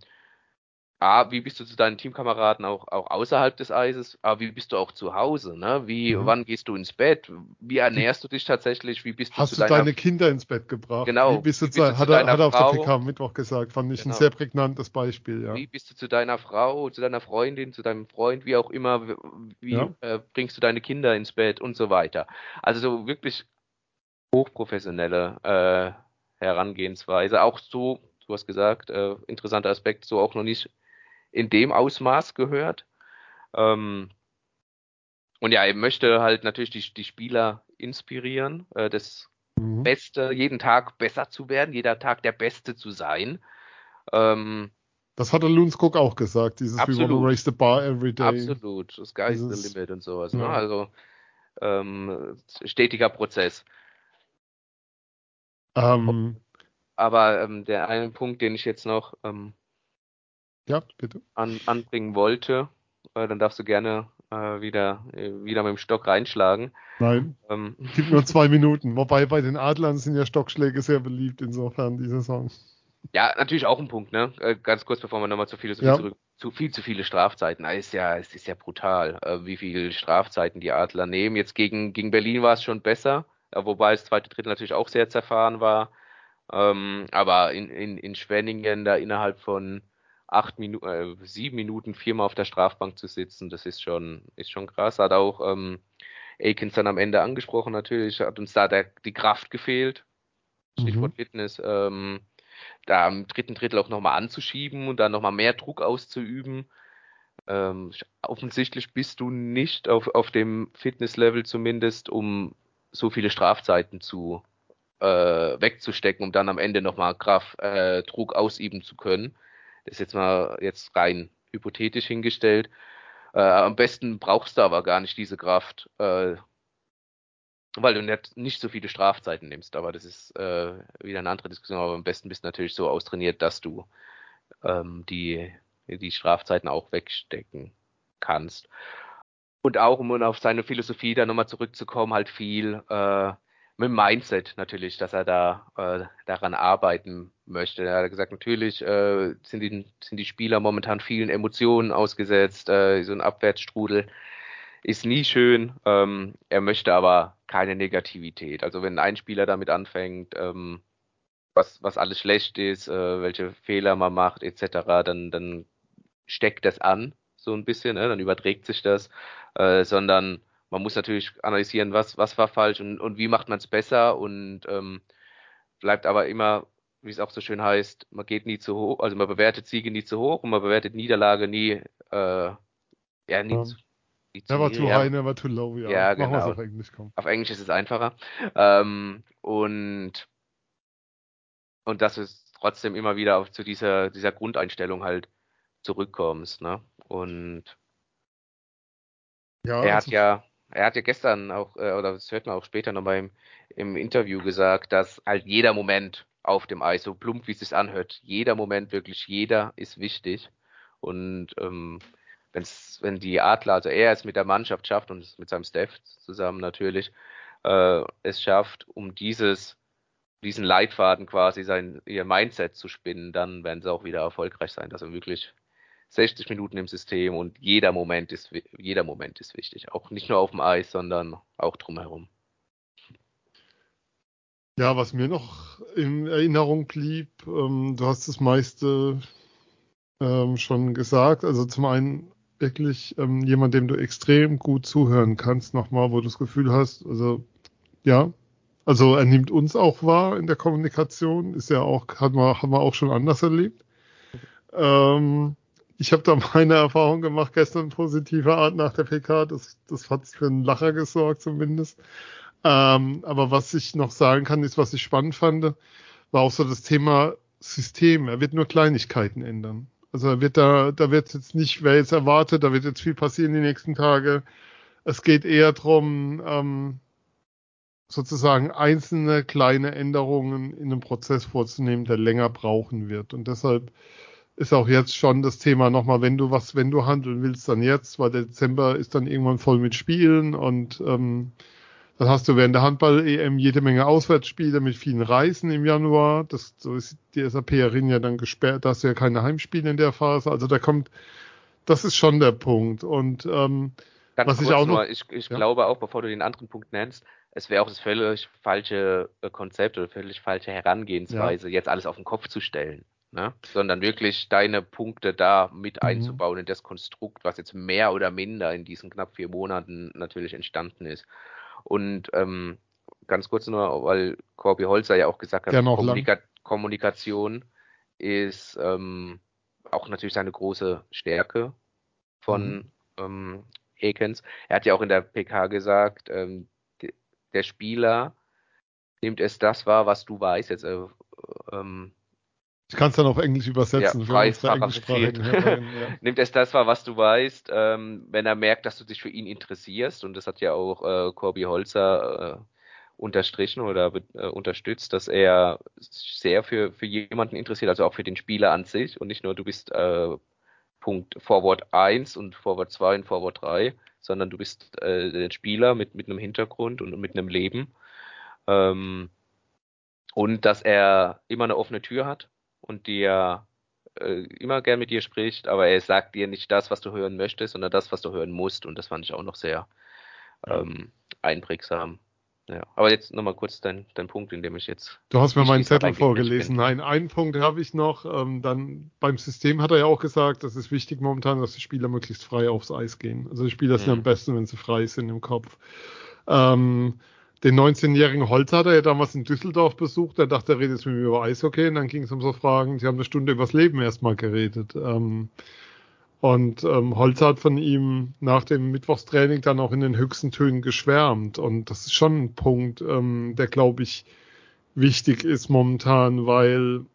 A, wie bist du zu deinen Teamkameraden auch, auch außerhalb des Eises? A, wie bist du auch zu Hause? Ne? Wie, mhm. wann gehst du ins Bett? Wie ernährst du dich tatsächlich? Wie bist du Hast zu du deiner... deine Kinder ins Bett gebracht? Genau. Wie bist du, wie bist zu, hat, er, hat er auf der PK am Mittwoch gesagt. Fand ich genau. ein sehr prägnantes Beispiel, ja. Wie bist du zu deiner Frau, zu deiner Freundin, zu deinem Freund, wie auch immer? Wie ja. äh, bringst du deine Kinder ins Bett und so weiter? Also so wirklich hochprofessionelle äh, Herangehensweise. Auch so, du hast gesagt, äh, interessanter Aspekt, so auch noch nicht in dem Ausmaß gehört. Ähm, und ja, er möchte halt natürlich die, die Spieler inspirieren, äh, das mhm. Beste, jeden Tag besser zu werden, jeder Tag der Beste zu sein. Ähm, das hat der Lundskog auch gesagt, dieses absolut, We wanna raise the bar every day. Absolut, the sky is the limit und sowas. Ne? Ja. Ne? Also ähm, stetiger Prozess. Ähm, Aber ähm, der eine Punkt, den ich jetzt noch ähm, ja, bitte. An, anbringen wollte, äh, dann darfst du gerne äh, wieder, äh, wieder mit dem Stock reinschlagen. Nein. Ähm. Gibt nur zwei Minuten. Wobei bei den Adlern sind ja Stockschläge sehr beliebt, insofern die Saison. Ja, natürlich auch ein Punkt, ne? Äh, ganz kurz, bevor wir nochmal zu Philosophie ja. zurück. Zu viel zu viele Strafzeiten. Es ist ja, es ist ja brutal, äh, wie viele Strafzeiten die Adler nehmen. Jetzt gegen, gegen Berlin war es schon besser, wobei das zweite Drittel natürlich auch sehr zerfahren war. Ähm, aber in, in, in Schwenningen da innerhalb von acht Minuten, äh, sieben Minuten viermal auf der Strafbank zu sitzen, das ist schon, ist schon krass. Hat auch ähm, Aikens dann am Ende angesprochen, natürlich, hat uns da der, die Kraft gefehlt. Stichwort mhm. Fitness, ähm, da im dritten Drittel auch nochmal anzuschieben und dann nochmal mehr Druck auszuüben. Ähm, offensichtlich bist du nicht auf, auf dem Fitnesslevel zumindest, um so viele Strafzeiten zu äh, wegzustecken, um dann am Ende nochmal Kraft, äh, Druck ausüben zu können. Das ist jetzt mal jetzt rein hypothetisch hingestellt. Äh, am besten brauchst du aber gar nicht diese Kraft, äh, weil du nicht, nicht so viele Strafzeiten nimmst. Aber das ist äh, wieder eine andere Diskussion. Aber am besten bist du natürlich so austrainiert, dass du ähm, die, die Strafzeiten auch wegstecken kannst. Und auch, um auf seine Philosophie da nochmal zurückzukommen, halt viel äh, mit dem Mindset natürlich, dass er da äh, daran arbeiten möchte. Er hat gesagt, natürlich äh, sind, die, sind die Spieler momentan vielen Emotionen ausgesetzt, äh, so ein Abwärtsstrudel ist nie schön. Ähm, er möchte aber keine Negativität. Also wenn ein Spieler damit anfängt, ähm, was, was alles schlecht ist, äh, welche Fehler man macht, etc., dann, dann steckt das an, so ein bisschen, ne? dann überträgt sich das, äh, sondern man muss natürlich analysieren, was, was war falsch und, und wie macht man es besser und ähm, bleibt aber immer, wie es auch so schön heißt, man geht nie zu hoch, also man bewertet Siege nie zu hoch und man bewertet Niederlage nie, äh, ja, nie, ja. zu, nie zu Never too ja. high, never too low, ja. ja genau. Machen wir auf Englisch, komm. Auf Englisch ist es einfacher. Ähm, und, und dass du trotzdem immer wieder auf, zu dieser, dieser Grundeinstellung halt zurückkommst, ne? Und ja, er hat ja er hat ja gestern auch, äh, oder das hört man auch später noch beim im Interview gesagt, dass halt jeder Moment auf dem Eis, so plump wie es sich anhört. Jeder Moment, wirklich jeder ist wichtig. Und ähm, wenn's, wenn die Adler, also er es mit der Mannschaft schafft und mit seinem Staff zusammen natürlich, äh, es schafft, um dieses, diesen Leitfaden quasi sein, ihr Mindset zu spinnen, dann werden sie auch wieder erfolgreich sein. Also wirklich 60 Minuten im System und jeder Moment ist, jeder Moment ist wichtig. Auch nicht nur auf dem Eis, sondern auch drumherum. Ja, was mir noch in Erinnerung blieb, ähm, du hast das meiste ähm, schon gesagt. Also zum einen wirklich ähm, jemand, dem du extrem gut zuhören kannst, nochmal, wo du das Gefühl hast, also ja, also er nimmt uns auch wahr in der Kommunikation, ist ja auch, hat man, haben wir auch schon anders erlebt. Ähm, ich habe da meine Erfahrung gemacht, gestern positiver Art nach der PK, das, das hat für einen Lacher gesorgt zumindest. Ähm, aber was ich noch sagen kann, ist, was ich spannend fand, war auch so das Thema System. Er wird nur Kleinigkeiten ändern. Also er wird da, da wird jetzt nicht, wer jetzt erwartet, da wird jetzt viel passieren die nächsten Tage. Es geht eher drum, ähm, sozusagen einzelne kleine Änderungen in einem Prozess vorzunehmen, der länger brauchen wird. Und deshalb ist auch jetzt schon das Thema nochmal, wenn du was, wenn du handeln willst, dann jetzt, weil der Dezember ist dann irgendwann voll mit Spielen und ähm, dann hast du während der Handball-EM jede Menge Auswärtsspiele mit vielen Reisen im Januar. Das, so ist die SAP-Erin ja dann gesperrt, da hast du ja keine Heimspiele in der Phase. Also da kommt, das ist schon der Punkt. Und ähm, Ganz was ich auch noch, nur, ich, ich ja? glaube auch, bevor du den anderen Punkt nennst, es wäre auch das völlig falsche äh, Konzept oder völlig falsche Herangehensweise, ja. jetzt alles auf den Kopf zu stellen. Ne? Sondern wirklich deine Punkte da mit mhm. einzubauen in das Konstrukt, was jetzt mehr oder minder in diesen knapp vier Monaten natürlich entstanden ist. Und ähm, ganz kurz nur, weil Corby Holzer ja auch gesagt hat, Kommunika Kommunikation ist ähm, auch natürlich seine große Stärke von mhm. ähm, Ekens. Er hat ja auch in der PK gesagt, ähm, der Spieler nimmt es das wahr, was du weißt. Jetzt, äh, ähm, ich kann es dann auf Englisch übersetzen. Ja, weiß, ja. Nimmt es das wahr, was du weißt, ähm, wenn er merkt, dass du dich für ihn interessierst. Und das hat ja auch äh, Corby Holzer äh, unterstrichen oder äh, unterstützt, dass er sehr für, für jemanden interessiert, also auch für den Spieler an sich und nicht nur du bist äh, Punkt Forward 1 und Forward 2 und Forward 3, sondern du bist äh, der Spieler mit, mit einem Hintergrund und mit einem Leben. Ähm, und dass er immer eine offene Tür hat und dir äh, immer gern mit dir spricht, aber er sagt dir nicht das, was du hören möchtest, sondern das, was du hören musst. Und das fand ich auch noch sehr ähm, einprägsam. Ja, aber jetzt nochmal kurz dein, dein Punkt, in dem ich jetzt. Du hast mir meinen Zettel vorgelesen. Nein, einen Punkt habe ich noch. Ähm, dann beim System hat er ja auch gesagt, das ist wichtig momentan, dass die Spieler möglichst frei aufs Eis gehen. Also die Spieler mhm. sind am besten, wenn sie frei sind im Kopf. Ähm, den 19-jährigen Holz hat er ja damals in Düsseldorf besucht. Er dachte, er redet mit mir über Eishockey. Und dann ging es um so Fragen. Sie haben eine Stunde übers Leben erstmal geredet. Ähm, und ähm, Holz hat von ihm nach dem Mittwochstraining dann auch in den höchsten Tönen geschwärmt. Und das ist schon ein Punkt, ähm, der, glaube ich, wichtig ist momentan, weil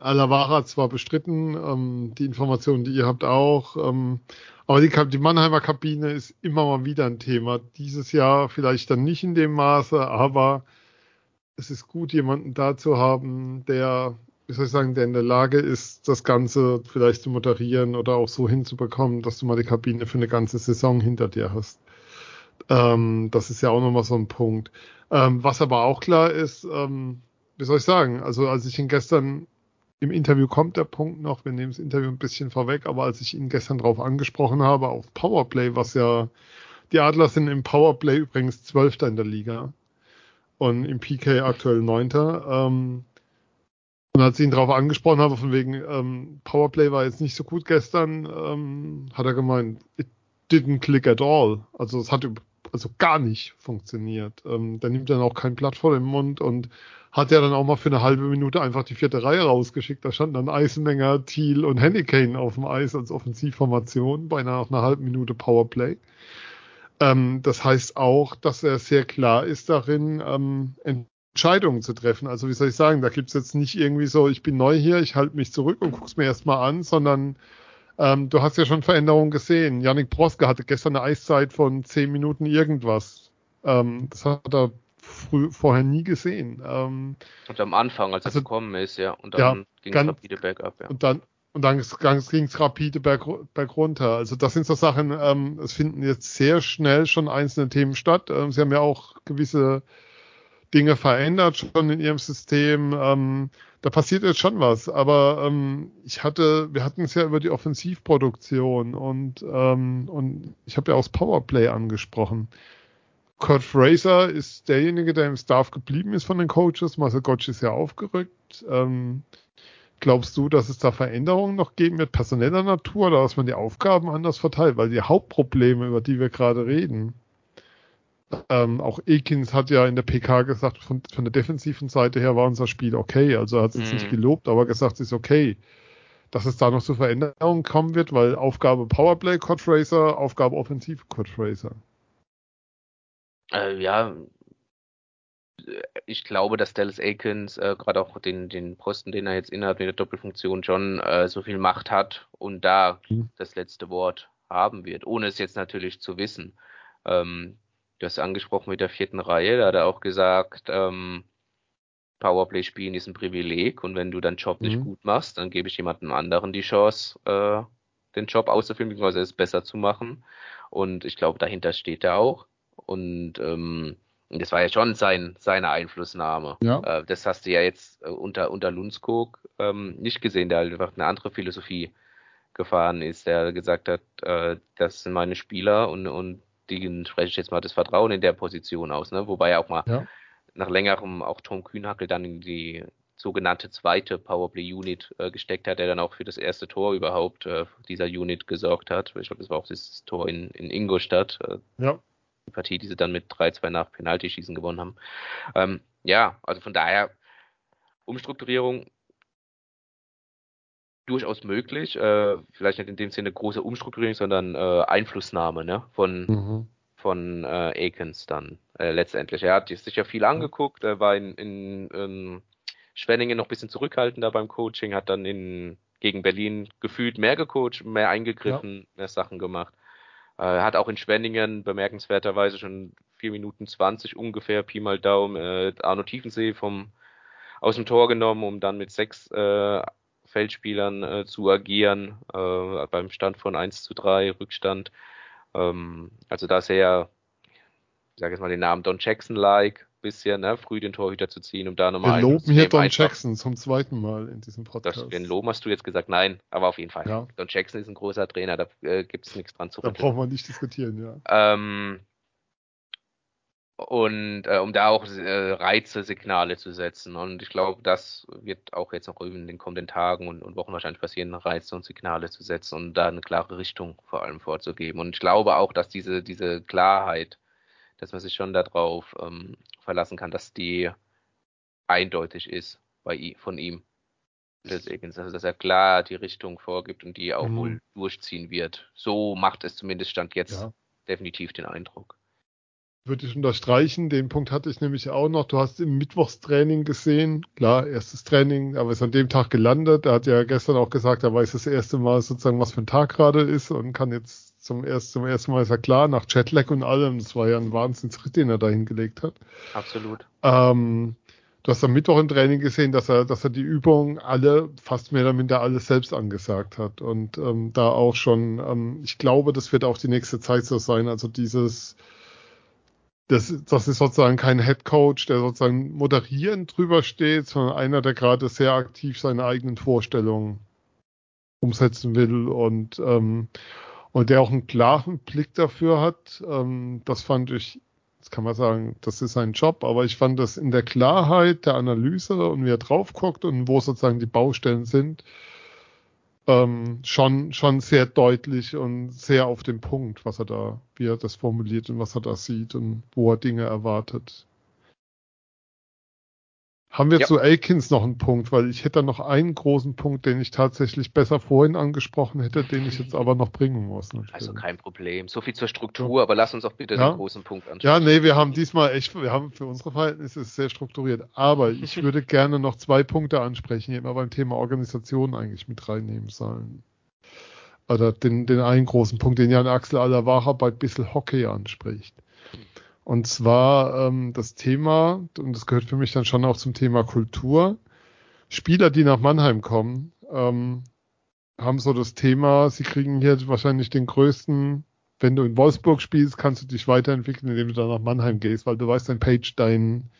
Alavara zwar bestritten, ähm, die Informationen, die ihr habt auch, ähm, aber die, die Mannheimer Kabine ist immer mal wieder ein Thema. Dieses Jahr vielleicht dann nicht in dem Maße, aber es ist gut, jemanden da zu haben, der wie soll ich sagen, der in der Lage ist, das Ganze vielleicht zu moderieren oder auch so hinzubekommen, dass du mal die Kabine für eine ganze Saison hinter dir hast. Ähm, das ist ja auch nochmal so ein Punkt. Ähm, was aber auch klar ist, ähm, wie soll ich sagen, also als ich ihn gestern im Interview kommt der Punkt noch, wir nehmen das Interview ein bisschen vorweg, aber als ich ihn gestern darauf angesprochen habe, auf Powerplay, was ja, die Adler sind im Powerplay übrigens Zwölfter in der Liga und im PK aktuell Neunter. Ähm, und als ich ihn darauf angesprochen habe, von wegen ähm, Powerplay war jetzt nicht so gut gestern, ähm, hat er gemeint, it didn't click at all. Also es hat also gar nicht funktioniert. Ähm, der nimmt dann auch kein Blatt vor den Mund und hat ja dann auch mal für eine halbe Minute einfach die vierte Reihe rausgeschickt. Da standen dann Eisenmenger, Thiel und Hennekane auf dem Eis als Offensivformation bei einer, einer halben Minute Powerplay. Ähm, das heißt auch, dass er sehr klar ist darin, ähm, Entscheidungen zu treffen. Also wie soll ich sagen, da gibt's jetzt nicht irgendwie so, ich bin neu hier, ich halte mich zurück und guck's mir erstmal an, sondern ähm, du hast ja schon Veränderungen gesehen. Yannick Broske hatte gestern eine Eiszeit von zehn Minuten irgendwas. Ähm, das hat er früh, vorher nie gesehen. Ähm, und am Anfang, als er also, gekommen ist, ja. Und dann ja, ging es rapide bergab, ja. Und dann, und dann ging es rapide berg, berg runter. Also das sind so Sachen, ähm, es finden jetzt sehr schnell schon einzelne Themen statt. Ähm, sie haben ja auch gewisse Dinge verändert schon in ihrem System. Ähm, da passiert jetzt schon was. Aber ähm, ich hatte, wir hatten es ja über die Offensivproduktion und, ähm, und ich habe ja auch das Powerplay angesprochen. Kurt Fraser ist derjenige, der im Staff geblieben ist von den Coaches. Marcel Gottsch ist ja aufgerückt. Ähm, glaubst du, dass es da Veränderungen noch geben wird, personeller Natur, oder dass man die Aufgaben anders verteilt? Weil die Hauptprobleme, über die wir gerade reden, ähm, auch Ekins hat ja in der PK gesagt, von, von, der defensiven Seite her war unser Spiel okay. Also er hat es jetzt nicht mhm. gelobt, aber gesagt, es ist okay. Dass es da noch zu Veränderungen kommen wird, weil Aufgabe Powerplay Code Racer, Aufgabe Offensive Code Racer. Äh, ja, ich glaube, dass Dallas Aikens äh, gerade auch den, den Posten, den er jetzt innerhalb der Doppelfunktion schon äh, so viel Macht hat und da mhm. das letzte Wort haben wird, ohne es jetzt natürlich zu wissen. Ähm, du hast angesprochen mit der vierten Reihe, da hat er auch gesagt, ähm, Powerplay spielen ist ein Privileg und wenn du deinen Job mhm. nicht gut machst, dann gebe ich jemandem anderen die Chance, äh, den Job auszuführen, beziehungsweise es besser zu machen. Und ich glaube, dahinter steht er auch. Und ähm, das war ja schon sein, seine Einflussnahme. Ja. Äh, das hast du ja jetzt äh, unter, unter Lundskog ähm, nicht gesehen, der halt einfach eine andere Philosophie gefahren ist, der gesagt hat, äh, das sind meine Spieler und, und denen spreche ich jetzt mal das Vertrauen in der Position aus. Ne? Wobei ja auch mal ja. nach längerem auch Tom Kühnhackel dann in die sogenannte zweite Powerplay Unit äh, gesteckt hat, der dann auch für das erste Tor überhaupt äh, dieser Unit gesorgt hat. Ich glaube, das war auch das Tor in, in Ingolstadt. Äh, ja die Partie, die sie dann mit 3-2 nach Penaltyschießen gewonnen haben. Ähm, ja, also von daher Umstrukturierung durchaus möglich. Äh, vielleicht nicht in dem Sinne große Umstrukturierung, sondern äh, Einflussnahme ne, von, mhm. von äh, Akins dann äh, letztendlich. Er hat sich ja viel angeguckt, er war in, in, in Schwenningen noch ein bisschen zurückhaltender beim Coaching, hat dann in, gegen Berlin gefühlt mehr gecoacht, mehr eingegriffen, ja. mehr Sachen gemacht. Äh, hat auch in Schwenningen bemerkenswerterweise schon 4 Minuten 20 ungefähr, Pi mal Daumen, äh, Arno Tiefensee vom, aus dem Tor genommen, um dann mit sechs äh, Feldspielern äh, zu agieren, äh, beim Stand von 1 zu 3 Rückstand. Ähm, also da sehr, ich sage jetzt mal den Namen Don Jackson-like, bisschen, ne, früh den Torhüter zu ziehen, um da nochmal. Wir loben hier Don Jackson zum zweiten Mal in diesem Podcast. Das, den loben hast du jetzt gesagt, nein, aber auf jeden Fall. Ja. Don Jackson ist ein großer Trainer, da äh, gibt es nichts dran zu rütteln. Da brauchen wir nicht diskutieren, ja. Ähm, und äh, um da auch äh, Reize, Signale zu setzen. Und ich glaube, das wird auch jetzt noch in den kommenden Tagen und, und, Wochen wahrscheinlich passieren, Reize und Signale zu setzen und da eine klare Richtung vor allem vorzugeben. Und ich glaube auch, dass diese, diese Klarheit dass man sich schon darauf ähm, verlassen kann, dass die eindeutig ist bei von ihm. Also, dass er klar die Richtung vorgibt und die auch mhm. wohl durchziehen wird. So macht es zumindest Stand jetzt ja. definitiv den Eindruck. Würde ich unterstreichen. Den Punkt hatte ich nämlich auch noch. Du hast im Mittwochstraining gesehen. Klar, erstes Training, aber ist an dem Tag gelandet. Er hat ja gestern auch gesagt, er weiß das erste Mal sozusagen, was für ein Tag gerade ist und kann jetzt zum, erst, zum ersten Mal ist er klar, nach Jetlag und allem. Das war ja ein Wahnsinnsritt, den er da hingelegt hat. Absolut. Ähm, du hast am Mittwoch im Training gesehen, dass er, dass er die Übungen alle, fast mehr oder minder alles selbst angesagt hat. Und ähm, da auch schon, ähm, ich glaube, das wird auch die nächste Zeit so sein. Also dieses, das, das ist sozusagen kein Head Coach, der sozusagen moderierend drüber steht, sondern einer, der gerade sehr aktiv seine eigenen Vorstellungen umsetzen will und ähm, und der auch einen klaren Blick dafür hat. Ähm, das fand ich, das kann man sagen, das ist sein Job, aber ich fand das in der Klarheit der Analyse und wie er drauf guckt und wo sozusagen die Baustellen sind, ähm, schon, schon sehr deutlich und sehr auf den Punkt, was er da, wie er das formuliert und was er da sieht und wo er Dinge erwartet. Haben wir ja. zu Aikins noch einen Punkt, weil ich hätte noch einen großen Punkt, den ich tatsächlich besser vorhin angesprochen hätte, den ich jetzt aber noch bringen muss. Natürlich. Also kein Problem. So viel zur Struktur, aber lass uns auch bitte ja. den großen Punkt anschauen. Ja, nee, wir haben diesmal echt, wir haben für unsere Verhältnisse sehr strukturiert. Aber ich würde gerne noch zwei Punkte ansprechen, die immer beim Thema Organisation eigentlich mit reinnehmen sollen. Oder den, den einen großen Punkt, den Jan Axel Alavara bei Bissel Hockey anspricht. Und zwar ähm, das Thema, und das gehört für mich dann schon auch zum Thema Kultur. Spieler, die nach Mannheim kommen, ähm, haben so das Thema, sie kriegen hier wahrscheinlich den größten, wenn du in Wolfsburg spielst, kannst du dich weiterentwickeln, indem du dann nach Mannheim gehst, weil du weißt, dein Page, dein,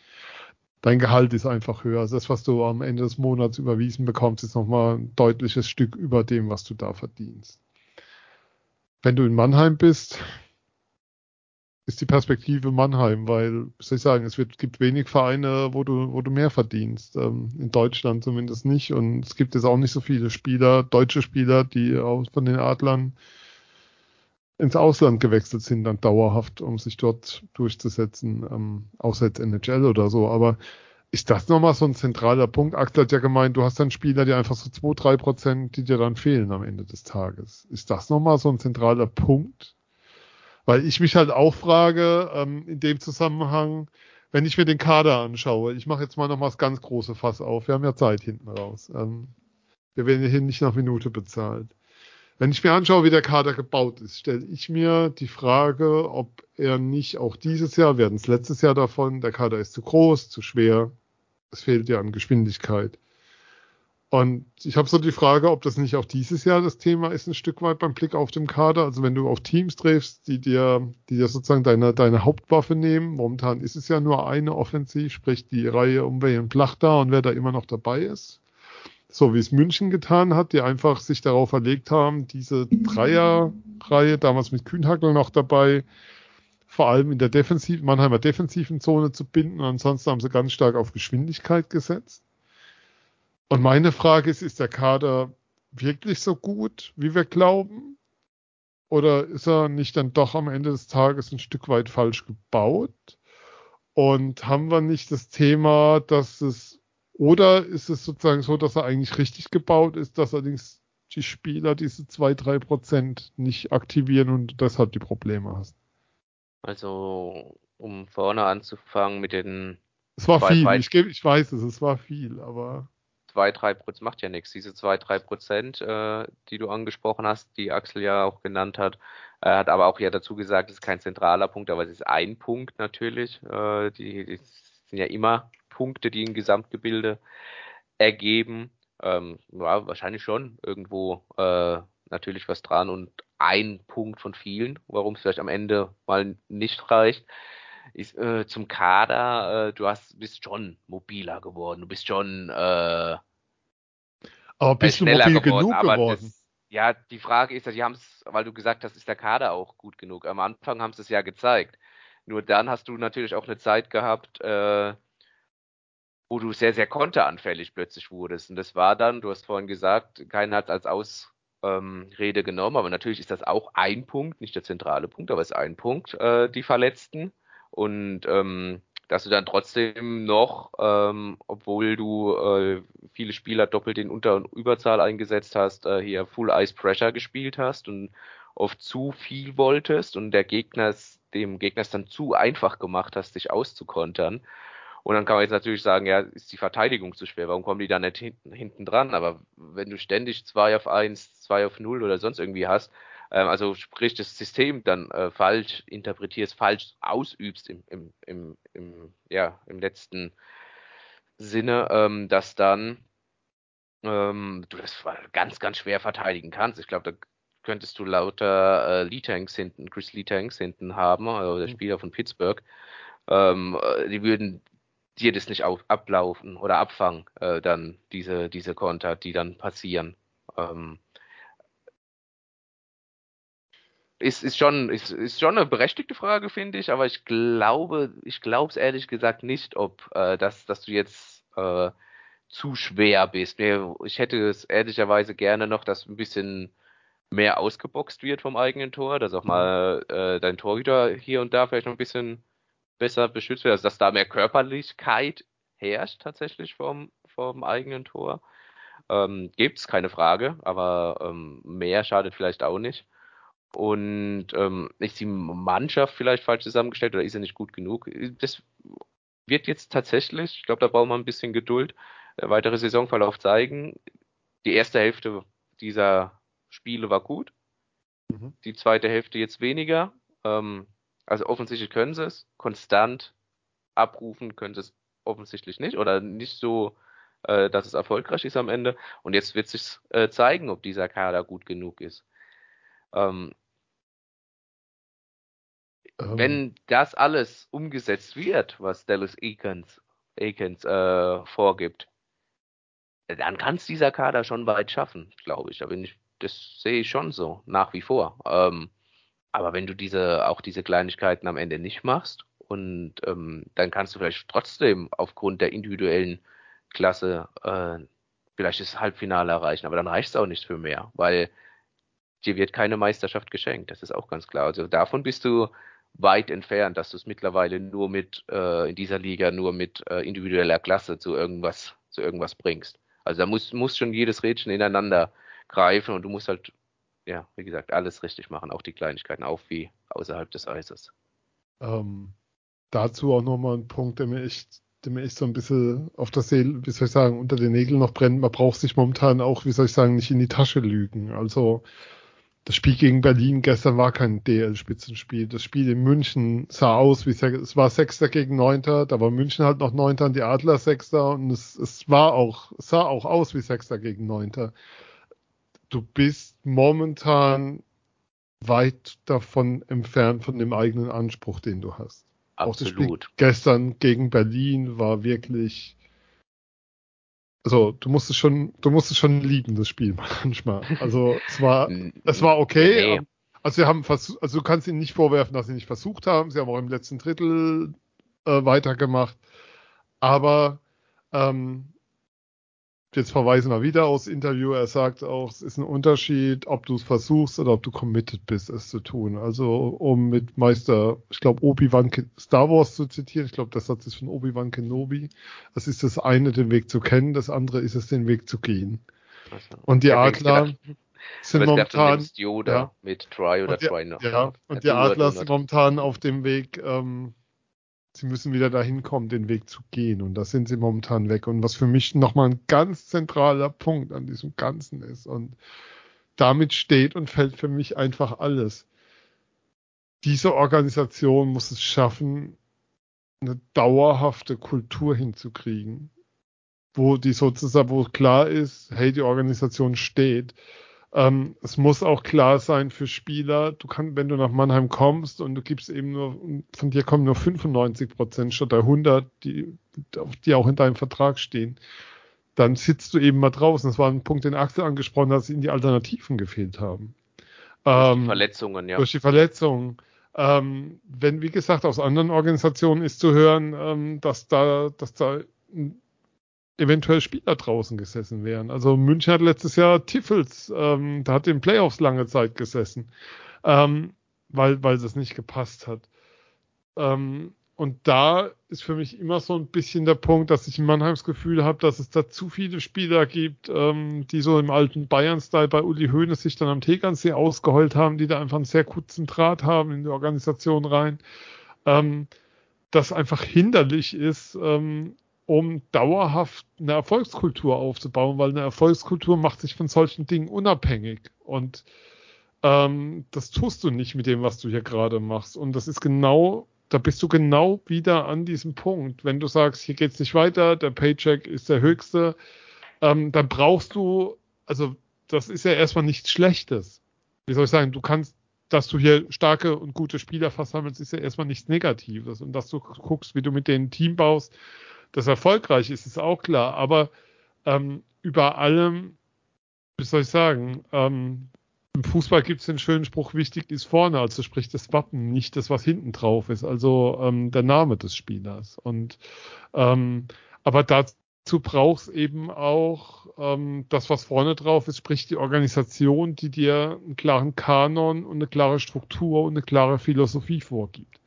dein Gehalt ist einfach höher. Also das, was du am Ende des Monats überwiesen bekommst, ist nochmal ein deutliches Stück über dem, was du da verdienst. Wenn du in Mannheim bist, ist die Perspektive Mannheim, weil, soll ich sagen, es wird, gibt wenig Vereine, wo du, wo du mehr verdienst. Ähm, in Deutschland zumindest nicht. Und es gibt jetzt auch nicht so viele Spieler, deutsche Spieler, die auch von den Adlern ins Ausland gewechselt sind, dann dauerhaft, um sich dort durchzusetzen, ähm, außer jetzt NHL oder so. Aber ist das nochmal so ein zentraler Punkt? Axel hat ja gemeint, du hast dann Spieler, die einfach so zwei, drei Prozent, die dir dann fehlen am Ende des Tages. Ist das nochmal so ein zentraler Punkt? Weil ich mich halt auch frage, ähm, in dem Zusammenhang, wenn ich mir den Kader anschaue, ich mache jetzt mal nochmal das ganz große Fass auf, wir haben ja Zeit hinten raus. Ähm, wir werden hier nicht nach Minute bezahlt. Wenn ich mir anschaue, wie der Kader gebaut ist, stelle ich mir die Frage, ob er nicht auch dieses Jahr, wir hatten es letztes Jahr davon, der Kader ist zu groß, zu schwer, es fehlt ja an Geschwindigkeit. Und ich habe so die Frage, ob das nicht auch dieses Jahr das Thema ist, ein Stück weit beim Blick auf den Kader. Also wenn du auf Teams triffst, die dir, die dir sozusagen deine, deine Hauptwaffe nehmen. Momentan ist es ja nur eine Offensiv, sprich die Reihe um Wayne Plach da und wer da immer noch dabei ist. So wie es München getan hat, die einfach sich darauf verlegt haben, diese Dreierreihe, damals mit Kühnhackel noch dabei, vor allem in der Defensiv, Mannheimer defensiven Zone zu binden. Ansonsten haben sie ganz stark auf Geschwindigkeit gesetzt. Und meine Frage ist, ist der Kader wirklich so gut, wie wir glauben? Oder ist er nicht dann doch am Ende des Tages ein Stück weit falsch gebaut? Und haben wir nicht das Thema, dass es, oder ist es sozusagen so, dass er eigentlich richtig gebaut ist, dass allerdings die Spieler diese zwei, drei Prozent nicht aktivieren und deshalb die Probleme hast? Also, um vorne anzufangen mit den. Es war viel, ich, geb, ich weiß es, es war viel, aber zwei, drei Prozent macht ja nichts. Diese zwei, drei Prozent, äh, die du angesprochen hast, die Axel ja auch genannt hat, äh, hat aber auch ja dazu gesagt, es ist kein zentraler Punkt, aber es ist ein Punkt natürlich. Äh, die, die sind ja immer Punkte, die ein Gesamtgebilde ergeben. Ähm, ja, wahrscheinlich schon irgendwo äh, natürlich was dran und ein Punkt von vielen, warum es vielleicht am Ende mal nicht reicht ist, äh, zum Kader, äh, du hast, bist schon mobiler geworden, du bist schon äh, aber bist du mobil geworden, genug geworden? Das, ja, die Frage ist, die haben es, weil du gesagt hast, ist der Kader auch gut genug. Am Anfang haben sie es ja gezeigt. Nur dann hast du natürlich auch eine Zeit gehabt, äh, wo du sehr, sehr konteranfällig plötzlich wurdest. Und das war dann, du hast vorhin gesagt, keiner hat es als Ausrede ähm, genommen, aber natürlich ist das auch ein Punkt, nicht der zentrale Punkt, aber es ist ein Punkt, äh, die Verletzten. Und ähm, dass du dann trotzdem noch, ähm, obwohl du äh, viele Spieler doppelt in Unter- und Überzahl eingesetzt hast, äh, hier Full Ice Pressure gespielt hast und oft zu viel wolltest und der Gegner dem Gegner es dann zu einfach gemacht hast, dich auszukontern. Und dann kann man jetzt natürlich sagen, ja, ist die Verteidigung zu schwer, warum kommen die da nicht hinten, hinten dran? Aber wenn du ständig 2 auf 1, 2 auf 0 oder sonst irgendwie hast, ähm, also sprich das System dann äh, falsch interpretierst, falsch ausübst im, im, im, im, ja, im letzten Sinne, ähm, dass dann ähm, du das ganz, ganz schwer verteidigen kannst. Ich glaube, da könntest du lauter äh, Lee-Tanks hinten, Chris Lee-Tanks hinten haben, also der mhm. Spieler von Pittsburgh. Ähm, äh, die würden dir das nicht auf, ablaufen oder abfangen, äh, dann diese, diese Konter, die dann passieren. Ähm, ist, ist schon, ist, ist schon eine berechtigte Frage, finde ich, aber ich glaube, ich glaube es ehrlich gesagt nicht, ob äh, dass, dass du jetzt äh, zu schwer bist. Ich hätte es ehrlicherweise gerne noch, dass ein bisschen mehr ausgeboxt wird vom eigenen Tor, dass auch mal äh, dein Torhüter hier und da vielleicht noch ein bisschen besser beschützt wird, also dass da mehr Körperlichkeit herrscht tatsächlich vom, vom eigenen Tor. Ähm, es keine Frage, aber ähm, mehr schadet vielleicht auch nicht. Und ähm, ist die Mannschaft vielleicht falsch zusammengestellt oder ist er nicht gut genug? Das wird jetzt tatsächlich, ich glaube, da brauchen wir ein bisschen Geduld, der weitere Saisonverlauf zeigen. Die erste Hälfte dieser Spiele war gut. Mhm. Die zweite Hälfte jetzt weniger. Ähm, Also offensichtlich können sie es, konstant abrufen können sie es offensichtlich nicht oder nicht so, äh, dass es erfolgreich ist am Ende. Und jetzt wird sich äh, zeigen, ob dieser Kader gut genug ist. Ähm, ähm. Wenn das alles umgesetzt wird, was Dallas Eakins, Eakins äh, vorgibt, dann kann es dieser Kader schon weit schaffen, glaube ich. Da bin ich. Das sehe ich schon so, nach wie vor. Ähm, aber wenn du diese, auch diese Kleinigkeiten am Ende nicht machst und ähm, dann kannst du vielleicht trotzdem aufgrund der individuellen Klasse äh, vielleicht das Halbfinale erreichen, aber dann reicht es auch nicht für mehr, weil dir wird keine Meisterschaft geschenkt, das ist auch ganz klar. Also davon bist du weit entfernt, dass du es mittlerweile nur mit äh, in dieser Liga nur mit äh, individueller Klasse zu irgendwas zu irgendwas bringst. Also da muss muss schon jedes Rädchen ineinander greifen und du musst halt ja, wie gesagt, alles richtig machen, auch die Kleinigkeiten, auch wie außerhalb des Eises. Ähm, dazu auch nochmal ein Punkt, der mir echt, der mir echt so ein bisschen auf der Seele, wie soll ich sagen, unter den Nägeln noch brennt. Man braucht sich momentan auch, wie soll ich sagen, nicht in die Tasche lügen. Also das Spiel gegen Berlin gestern war kein DL-Spitzenspiel. Das Spiel in München sah aus wie es war Sechster gegen Neunter. Da war München halt noch Neunter und die Adler Sechster und es, es war auch, es sah auch aus wie Sechster gegen Neunter du bist momentan weit davon entfernt von dem eigenen Anspruch, den du hast. Absolut. gestern gegen Berlin war wirklich, also du musst es schon, du musst es schon lieben, das Spiel manchmal. Also es war, es war okay. Nee. Also wir haben versucht, also du kannst ihnen nicht vorwerfen, dass sie nicht versucht haben. Sie haben auch im letzten Drittel äh, weitergemacht. Aber ähm, jetzt verweisen wir wieder aufs Interview. Er sagt auch, es ist ein Unterschied, ob du es versuchst oder ob du committed bist, es zu tun. Also, um mit Meister, ich glaube, Obi-Wan Star Wars zu zitieren, ich glaube, das Satz ist von Obi-Wan Kenobi. Es ist das eine, den Weg zu kennen, das andere ist es, den Weg zu gehen. Also, und die Adler sind momentan. Yoda ja, mit Try oder Try noch. Ja, und die Adler sind momentan auf dem Weg, ähm, sie müssen wieder dahin kommen, den Weg zu gehen. Und da sind sie momentan weg. Und was für mich nochmal ein ganz zentraler Punkt an diesem Ganzen ist. Und damit steht und fällt für mich einfach alles. Diese Organisation muss es schaffen, eine dauerhafte Kultur hinzukriegen, wo die sozusagen, wo klar ist, hey, die Organisation steht. Ähm, es muss auch klar sein für Spieler, du kannst, wenn du nach Mannheim kommst und du gibst eben nur, von dir kommen nur 95 Prozent statt der 100, die, die auch in deinem Vertrag stehen, dann sitzt du eben mal draußen. Das war ein Punkt, den Axel angesprochen hat, dass ihnen die Alternativen gefehlt haben. Durch ähm, die Verletzungen, ja. Durch die Verletzungen. Ähm, wenn, wie gesagt, aus anderen Organisationen ist zu hören, ähm, dass da, dass da eventuell Spieler draußen gesessen wären. Also München hat letztes Jahr Tiffels, ähm, da hat in Playoffs lange Zeit gesessen, ähm, weil, weil es nicht gepasst hat. Ähm, und da ist für mich immer so ein bisschen der Punkt, dass ich in Mannheims Gefühl habe, dass es da zu viele Spieler gibt, ähm, die so im alten Bayern-Style bei Uli Hoeneß sich dann am Tegernsee ausgeheult haben, die da einfach einen sehr kurzen Draht haben in die Organisation rein. Ähm, das einfach hinderlich ist, ähm, um dauerhaft eine Erfolgskultur aufzubauen, weil eine Erfolgskultur macht sich von solchen Dingen unabhängig. Und ähm, das tust du nicht mit dem, was du hier gerade machst. Und das ist genau, da bist du genau wieder an diesem Punkt. Wenn du sagst, hier geht's nicht weiter, der Paycheck ist der höchste, ähm, dann brauchst du, also das ist ja erstmal nichts Schlechtes. Wie soll ich sagen, du kannst dass du hier starke und gute Spieler versammelst, ist ja erstmal nichts Negatives. Und dass du guckst, wie du mit denen Team baust, das erfolgreich ist, ist auch klar. Aber ähm, über allem, wie soll ich sagen, ähm, im Fußball gibt es den schönen Spruch, wichtig ist vorne, also sprich das Wappen, nicht das, was hinten drauf ist, also ähm, der Name des Spielers. Und ähm, aber dazu brauchst eben auch ähm, das, was vorne drauf ist, sprich die Organisation, die dir einen klaren Kanon und eine klare Struktur und eine klare Philosophie vorgibt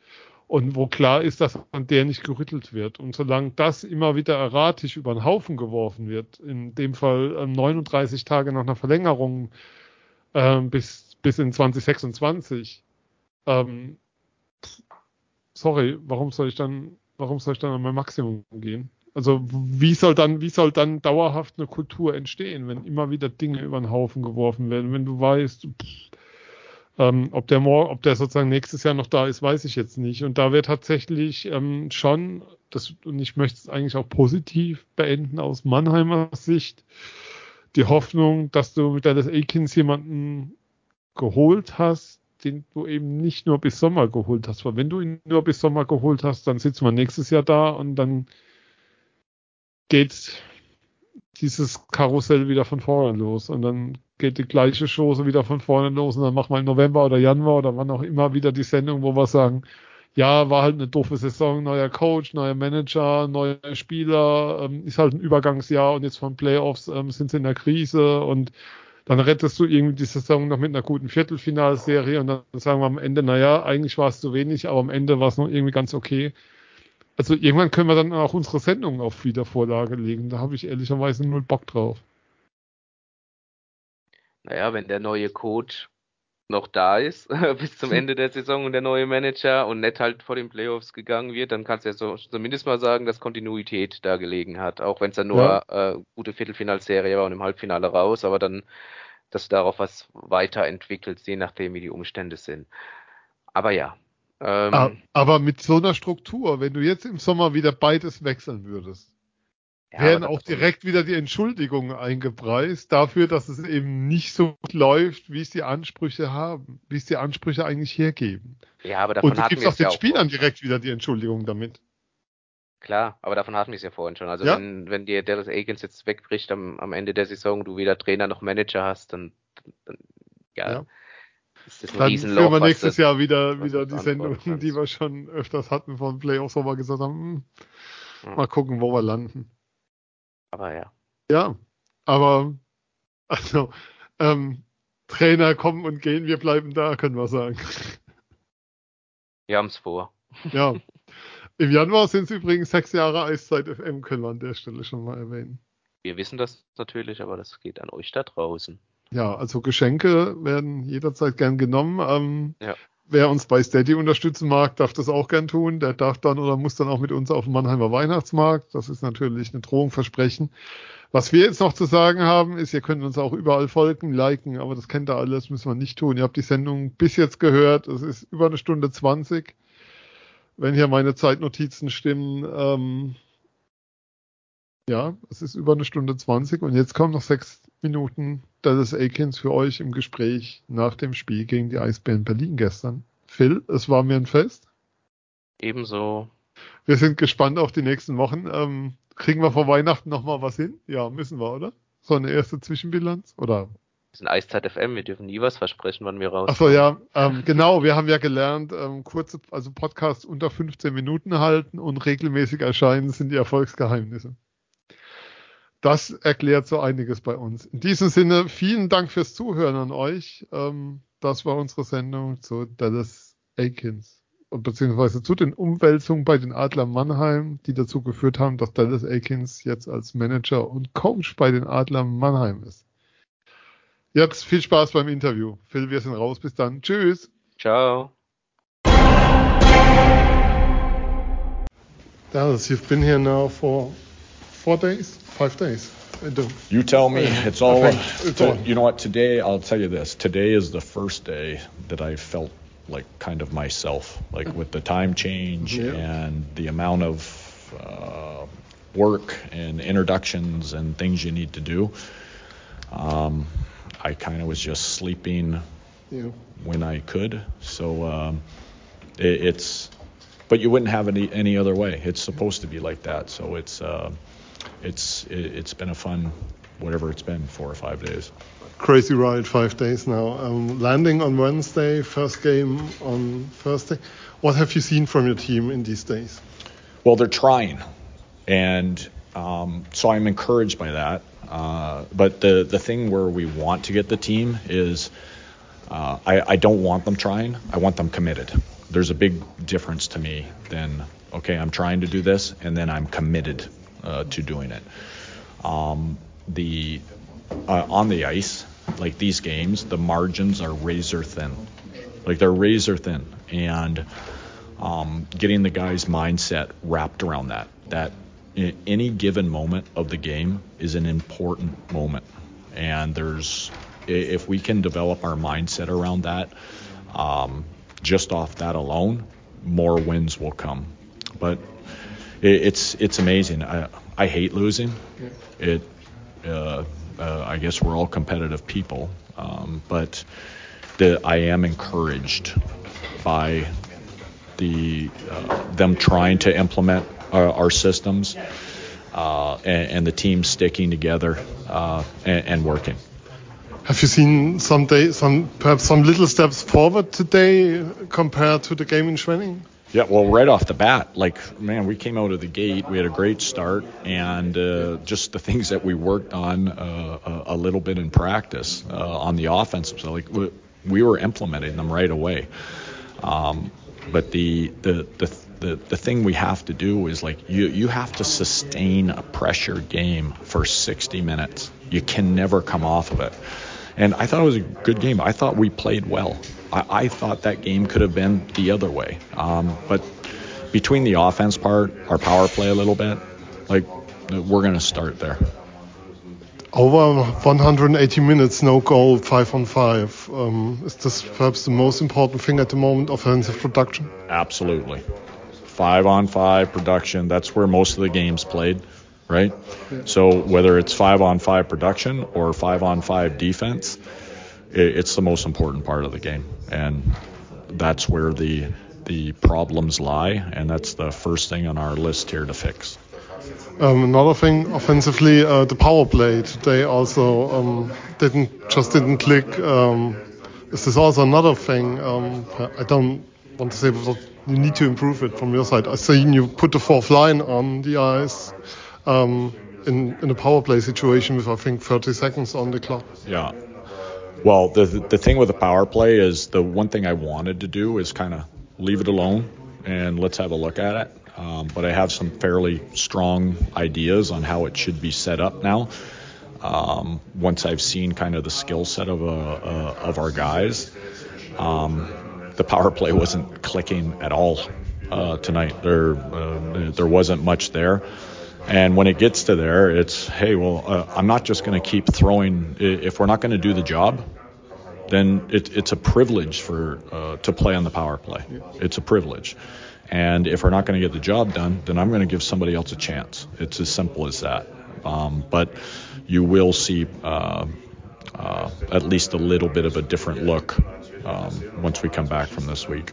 und wo klar ist, dass an der nicht gerüttelt wird. Und solange das immer wieder erratisch über den Haufen geworfen wird, in dem Fall äh, 39 Tage nach einer Verlängerung äh, bis, bis in 2026, ähm, sorry, warum soll ich dann, warum soll ich dann an mein Maximum gehen? Also wie soll dann, wie soll dann dauerhaft eine Kultur entstehen, wenn immer wieder Dinge über den Haufen geworfen werden, wenn du weißt, pff, Ähm, ob der More, ob der sozusagen nächstes Jahr noch da ist, weiß ich jetzt nicht. Und da wäre tatsächlich ähm, schon, das, und ich möchte es eigentlich auch positiv beenden aus Mannheimer Sicht, die Hoffnung, dass du mit Dallas Aikens jemanden geholt hast, den du eben nicht nur bis Sommer geholt hast. Weil wenn du ihn nur bis Sommer geholt hast, dann sitzen wir nächstes Jahr da und dann geht dieses Karussell wieder von vorne los und dann geht die gleiche Chose wieder von vorne los und dann machen wir im November oder Januar oder wann auch immer wieder die Sendung, wo wir sagen, ja, war halt eine doofe Saison, neuer Coach, neuer Manager, neue Spieler, ähm, ist halt ein Übergangsjahr und jetzt von Playoffs ähm, sind sie in der Krise und dann rettest du irgendwie die Saison noch mit einer guten Viertelfinalserie und dann sagen wir am Ende, naja, eigentlich war es zu wenig, aber am Ende war es noch irgendwie ganz okay. Also irgendwann können wir dann auch unsere Sendungen auf Wiedervorlage legen. Da habe ich ehrlicherweise null Bock drauf. Naja, wenn der neue Coach noch da ist bis zum Ende der Saison und der neue Manager und nicht halt vor den Playoffs gegangen wird, dann kannst du ja so, zumindest mal sagen, dass Kontinuität da gelegen hat. Auch wenn es dann nur ja. äh, gute Viertelfinalserie war und im Halbfinale raus, aber dann, dass du darauf was weiterentwickelst, je nachdem, wie die Umstände sind. Aber ja. Ähm, aber mit so einer Struktur, wenn du jetzt im Sommer wieder beides wechseln würdest, ja, werden auch direkt wieder die Entschuldigungen eingepreist dafür, dass es eben nicht so läuft, wie es die Ansprüche haben, wie es die Ansprüche eigentlich hergeben. Ja, aber davon Und du gibst auch den Spielern direkt wieder die Entschuldigung damit. Klar, aber davon hatten wir es ja vorhin schon. Also ja? wenn, wenn dir Dallas Aikens jetzt wegbricht am, am Ende der Saison, du weder Trainer noch Manager hast, dann, dann ja, ja. ist das ein dann Riesenloch. Dann wir nächstes das, Jahr wieder, wieder die Sendung, die wir schon öfters hatten von Playoffs, wo wir gesagt haben, hm, mal gucken, wo wir landen. Aber ja. Ja, aber also ähm, Trainer kommen und gehen, wir bleiben da, können wir sagen. Wir haben es vor. Ja. Im Januar sind es übrigens sechs Jahre Eiszeit FM, können wir an der Stelle schon mal erwähnen. Wir wissen das natürlich, aber das geht an euch da draußen. Ja, also Geschenke werden jederzeit gern genommen. Ähm, ja. Wer uns bei Steady unterstützen mag, darf das auch gern tun. Der darf dann oder muss dann auch mit uns auf dem Mannheimer Weihnachtsmarkt. Das ist natürlich eine Drohung versprechen. Was wir jetzt noch zu sagen haben, ist, ihr könnt uns auch überall folgen, liken, aber das kennt ihr alles, müssen wir nicht tun. Ihr habt die Sendung bis jetzt gehört. Es ist über eine Stunde 20. Wenn hier meine Zeitnotizen stimmen, ähm, ja, es ist über eine Stunde 20 und jetzt kommen noch sechs Minuten Dallas Aikens für euch im Gespräch nach dem Spiel gegen die Eisbären Berlin gestern. Phil, es war mir ein Fest. Ebenso. Wir sind gespannt auf die nächsten Wochen. Ähm, kriegen wir vor Weihnachten nochmal was hin? Ja, müssen wir, oder? So eine erste Zwischenbilanz? Oder? Das ist ein Eiszeit FM, wir dürfen nie was versprechen, wann wir raus. Achso, ja, ähm, genau, wir haben ja gelernt, ähm, kurze, also Podcasts unter 15 Minuten halten und regelmäßig erscheinen sind die Erfolgsgeheimnisse. Das erklärt so einiges bei uns. In diesem Sinne, vielen Dank fürs Zuhören an euch. Ähm, das war unsere Sendung zu Dallas Aikens, beziehungsweise zu den Umwälzungen bei den Adler Mannheim, die dazu geführt haben, dass Dallas Aikens jetzt als Manager und Coach bei den Adler Mannheim ist. Jetzt viel Spaß beim Interview. Phil, wir sind raus. Bis dann. Tschüss. Ciao. Dallas, you've been here now for four days. Five days. I do. You tell me. It's all. Uh, to, you know what? Today, I'll tell you this. Today is the first day that I felt like kind of myself, like with the time change yeah. and the amount of uh, work and introductions and things you need to do. Um, I kind of was just sleeping yeah. when I could. So um, it, it's, but you wouldn't have any any other way. It's supposed to be like that. So it's. Uh, it's it's been a fun whatever it's been four or five days. Crazy ride, five days now. Um, landing on Wednesday, first game on Thursday. What have you seen from your team in these days? Well, they're trying, and um, so I'm encouraged by that. Uh, but the the thing where we want to get the team is, uh, I, I don't want them trying. I want them committed. There's a big difference to me than okay, I'm trying to do this, and then I'm committed uh, to doing it. Um, the uh, on the ice, like these games, the margins are razor thin. Like they're razor thin, and um, getting the guy's mindset wrapped around that. That any given moment of the game is an important moment, and there's if we can develop our mindset around that, um, just off that alone, more wins will come. But it, it's it's amazing. I I hate losing. It uh, uh, I guess we're all competitive people, um, but the, I am encouraged by the uh, them trying to implement our, our systems uh, and, and, the team sticking together uh, and, and, working. Have you seen some day, some perhaps some little steps forward today compared to the game in Schwenning? Yeah, well, right off the bat, like man, we came out of the gate. We had a great start, and uh, just the things that we worked on uh, a, a, little bit in practice uh, on the offensive side, like we, we, were implementing them right away. Um, but the, the the the the thing we have to do is like you you have to sustain a pressure game for 60 minutes. You can never come off of it. And I thought it was a good game. I thought we played well. I, I thought that game could have been the other way. Um, but between the offense part, our power play a little bit, like we're going to start there. Over 180 minutes, no goal, five on five. Um, is this perhaps the most important thing at the moment, offensive production? Absolutely. Five on five production, that's where most of the games played, right? So whether it's five on five production or five on five defense, it's the most important part of the game, and that's where the the problems lie, and that's the first thing on our list here to fix. Um, another thing, offensively, uh, the power play today also um, didn't just didn't click. Um, this is also another thing. Um, I don't want to say that you need to improve it from your side. I seen you put the fourth line on the ice in in a power play situation with I think 30 seconds on the clock. Yeah, well, the the thing with the power play is the one thing I wanted to do is kind of leave it alone and let's have a look at it. Um, but I have some fairly strong ideas on how it should be set up now. Um, once I've seen kind of the skill set of uh, uh, of our guys, um, the power play wasn't clicking at all uh, tonight. There uh, there wasn't much there. And when it gets to there, it's hey, well, uh, I'm not just going to keep throwing. If we're not going to do the job, then it, it's a privilege for uh, to play on the power play. It's a privilege. And if we're not going to get the job done, then I'm going to give somebody else a chance. It's as simple as that. Um, but you will see uh, uh, at least a little bit of a different look um, once we come back from this week.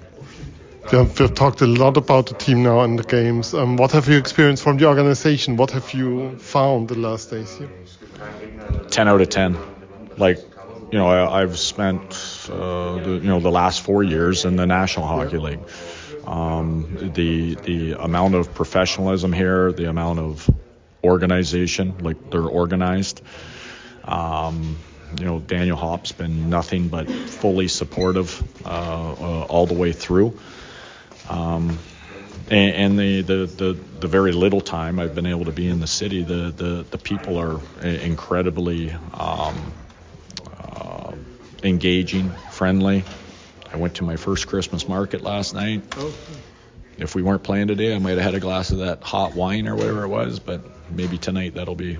Yeah, we've talked a lot about the team now and the games. Um, what have you experienced from the organization? What have you found the last days here? 10 out of 10. Like, you know, I, have spent, uh, the, you know, the last four years in the National Hockey League. Um, the the amount of professionalism here, the amount of organization, like they're organized. Um, you know, Daniel Hop's been nothing but fully supportive uh, uh, all the way through. Um, and, and the, the, the, the, very little time I've been able to be in the city, the, the, the people are incredibly um, uh, engaging, friendly. I went to my first Christmas market last night. Oh. If we weren't playing today, I might have had a glass of that hot wine or whatever it was, but maybe tonight that'll be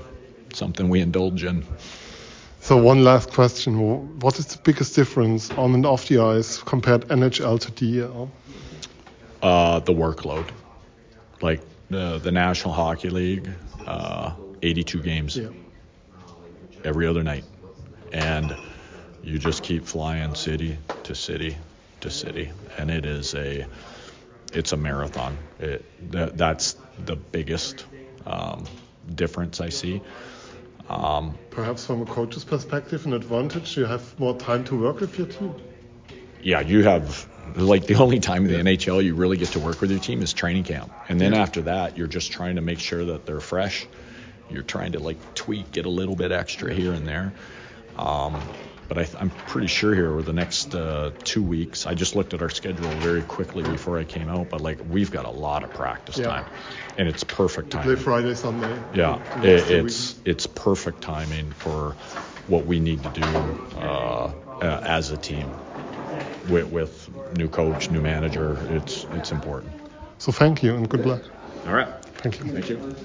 something we indulge in. So one last question: What is the biggest difference on and off the ice compared NHL to DEL? Uh, the workload, like the the National Hockey League, uh, 82 games yeah. every other night, and you just keep flying city to city to city, and it is a it's a marathon. It that, that's the biggest um, difference I see. Um, Perhaps from a coach's perspective, an advantage. You have more time to work with your team. Yeah, you have like the only time in the NHL you really get to work with your team is training camp, and then after that, you're just trying to make sure that they're fresh. You're trying to like tweak, get a little bit extra here and there. Um, but I, am pretty sure here over the next uh, two weeks, I just looked at our schedule very quickly before I came out, but like we've got a lot of practice yeah. time, and it's perfect time. Play Friday, Sunday. Yeah, it, it's it's perfect timing for what we need to do uh, uh, as a team with, with new coach, new manager. It's it's important. So thank you and good luck. All right. Thank you. Thank you.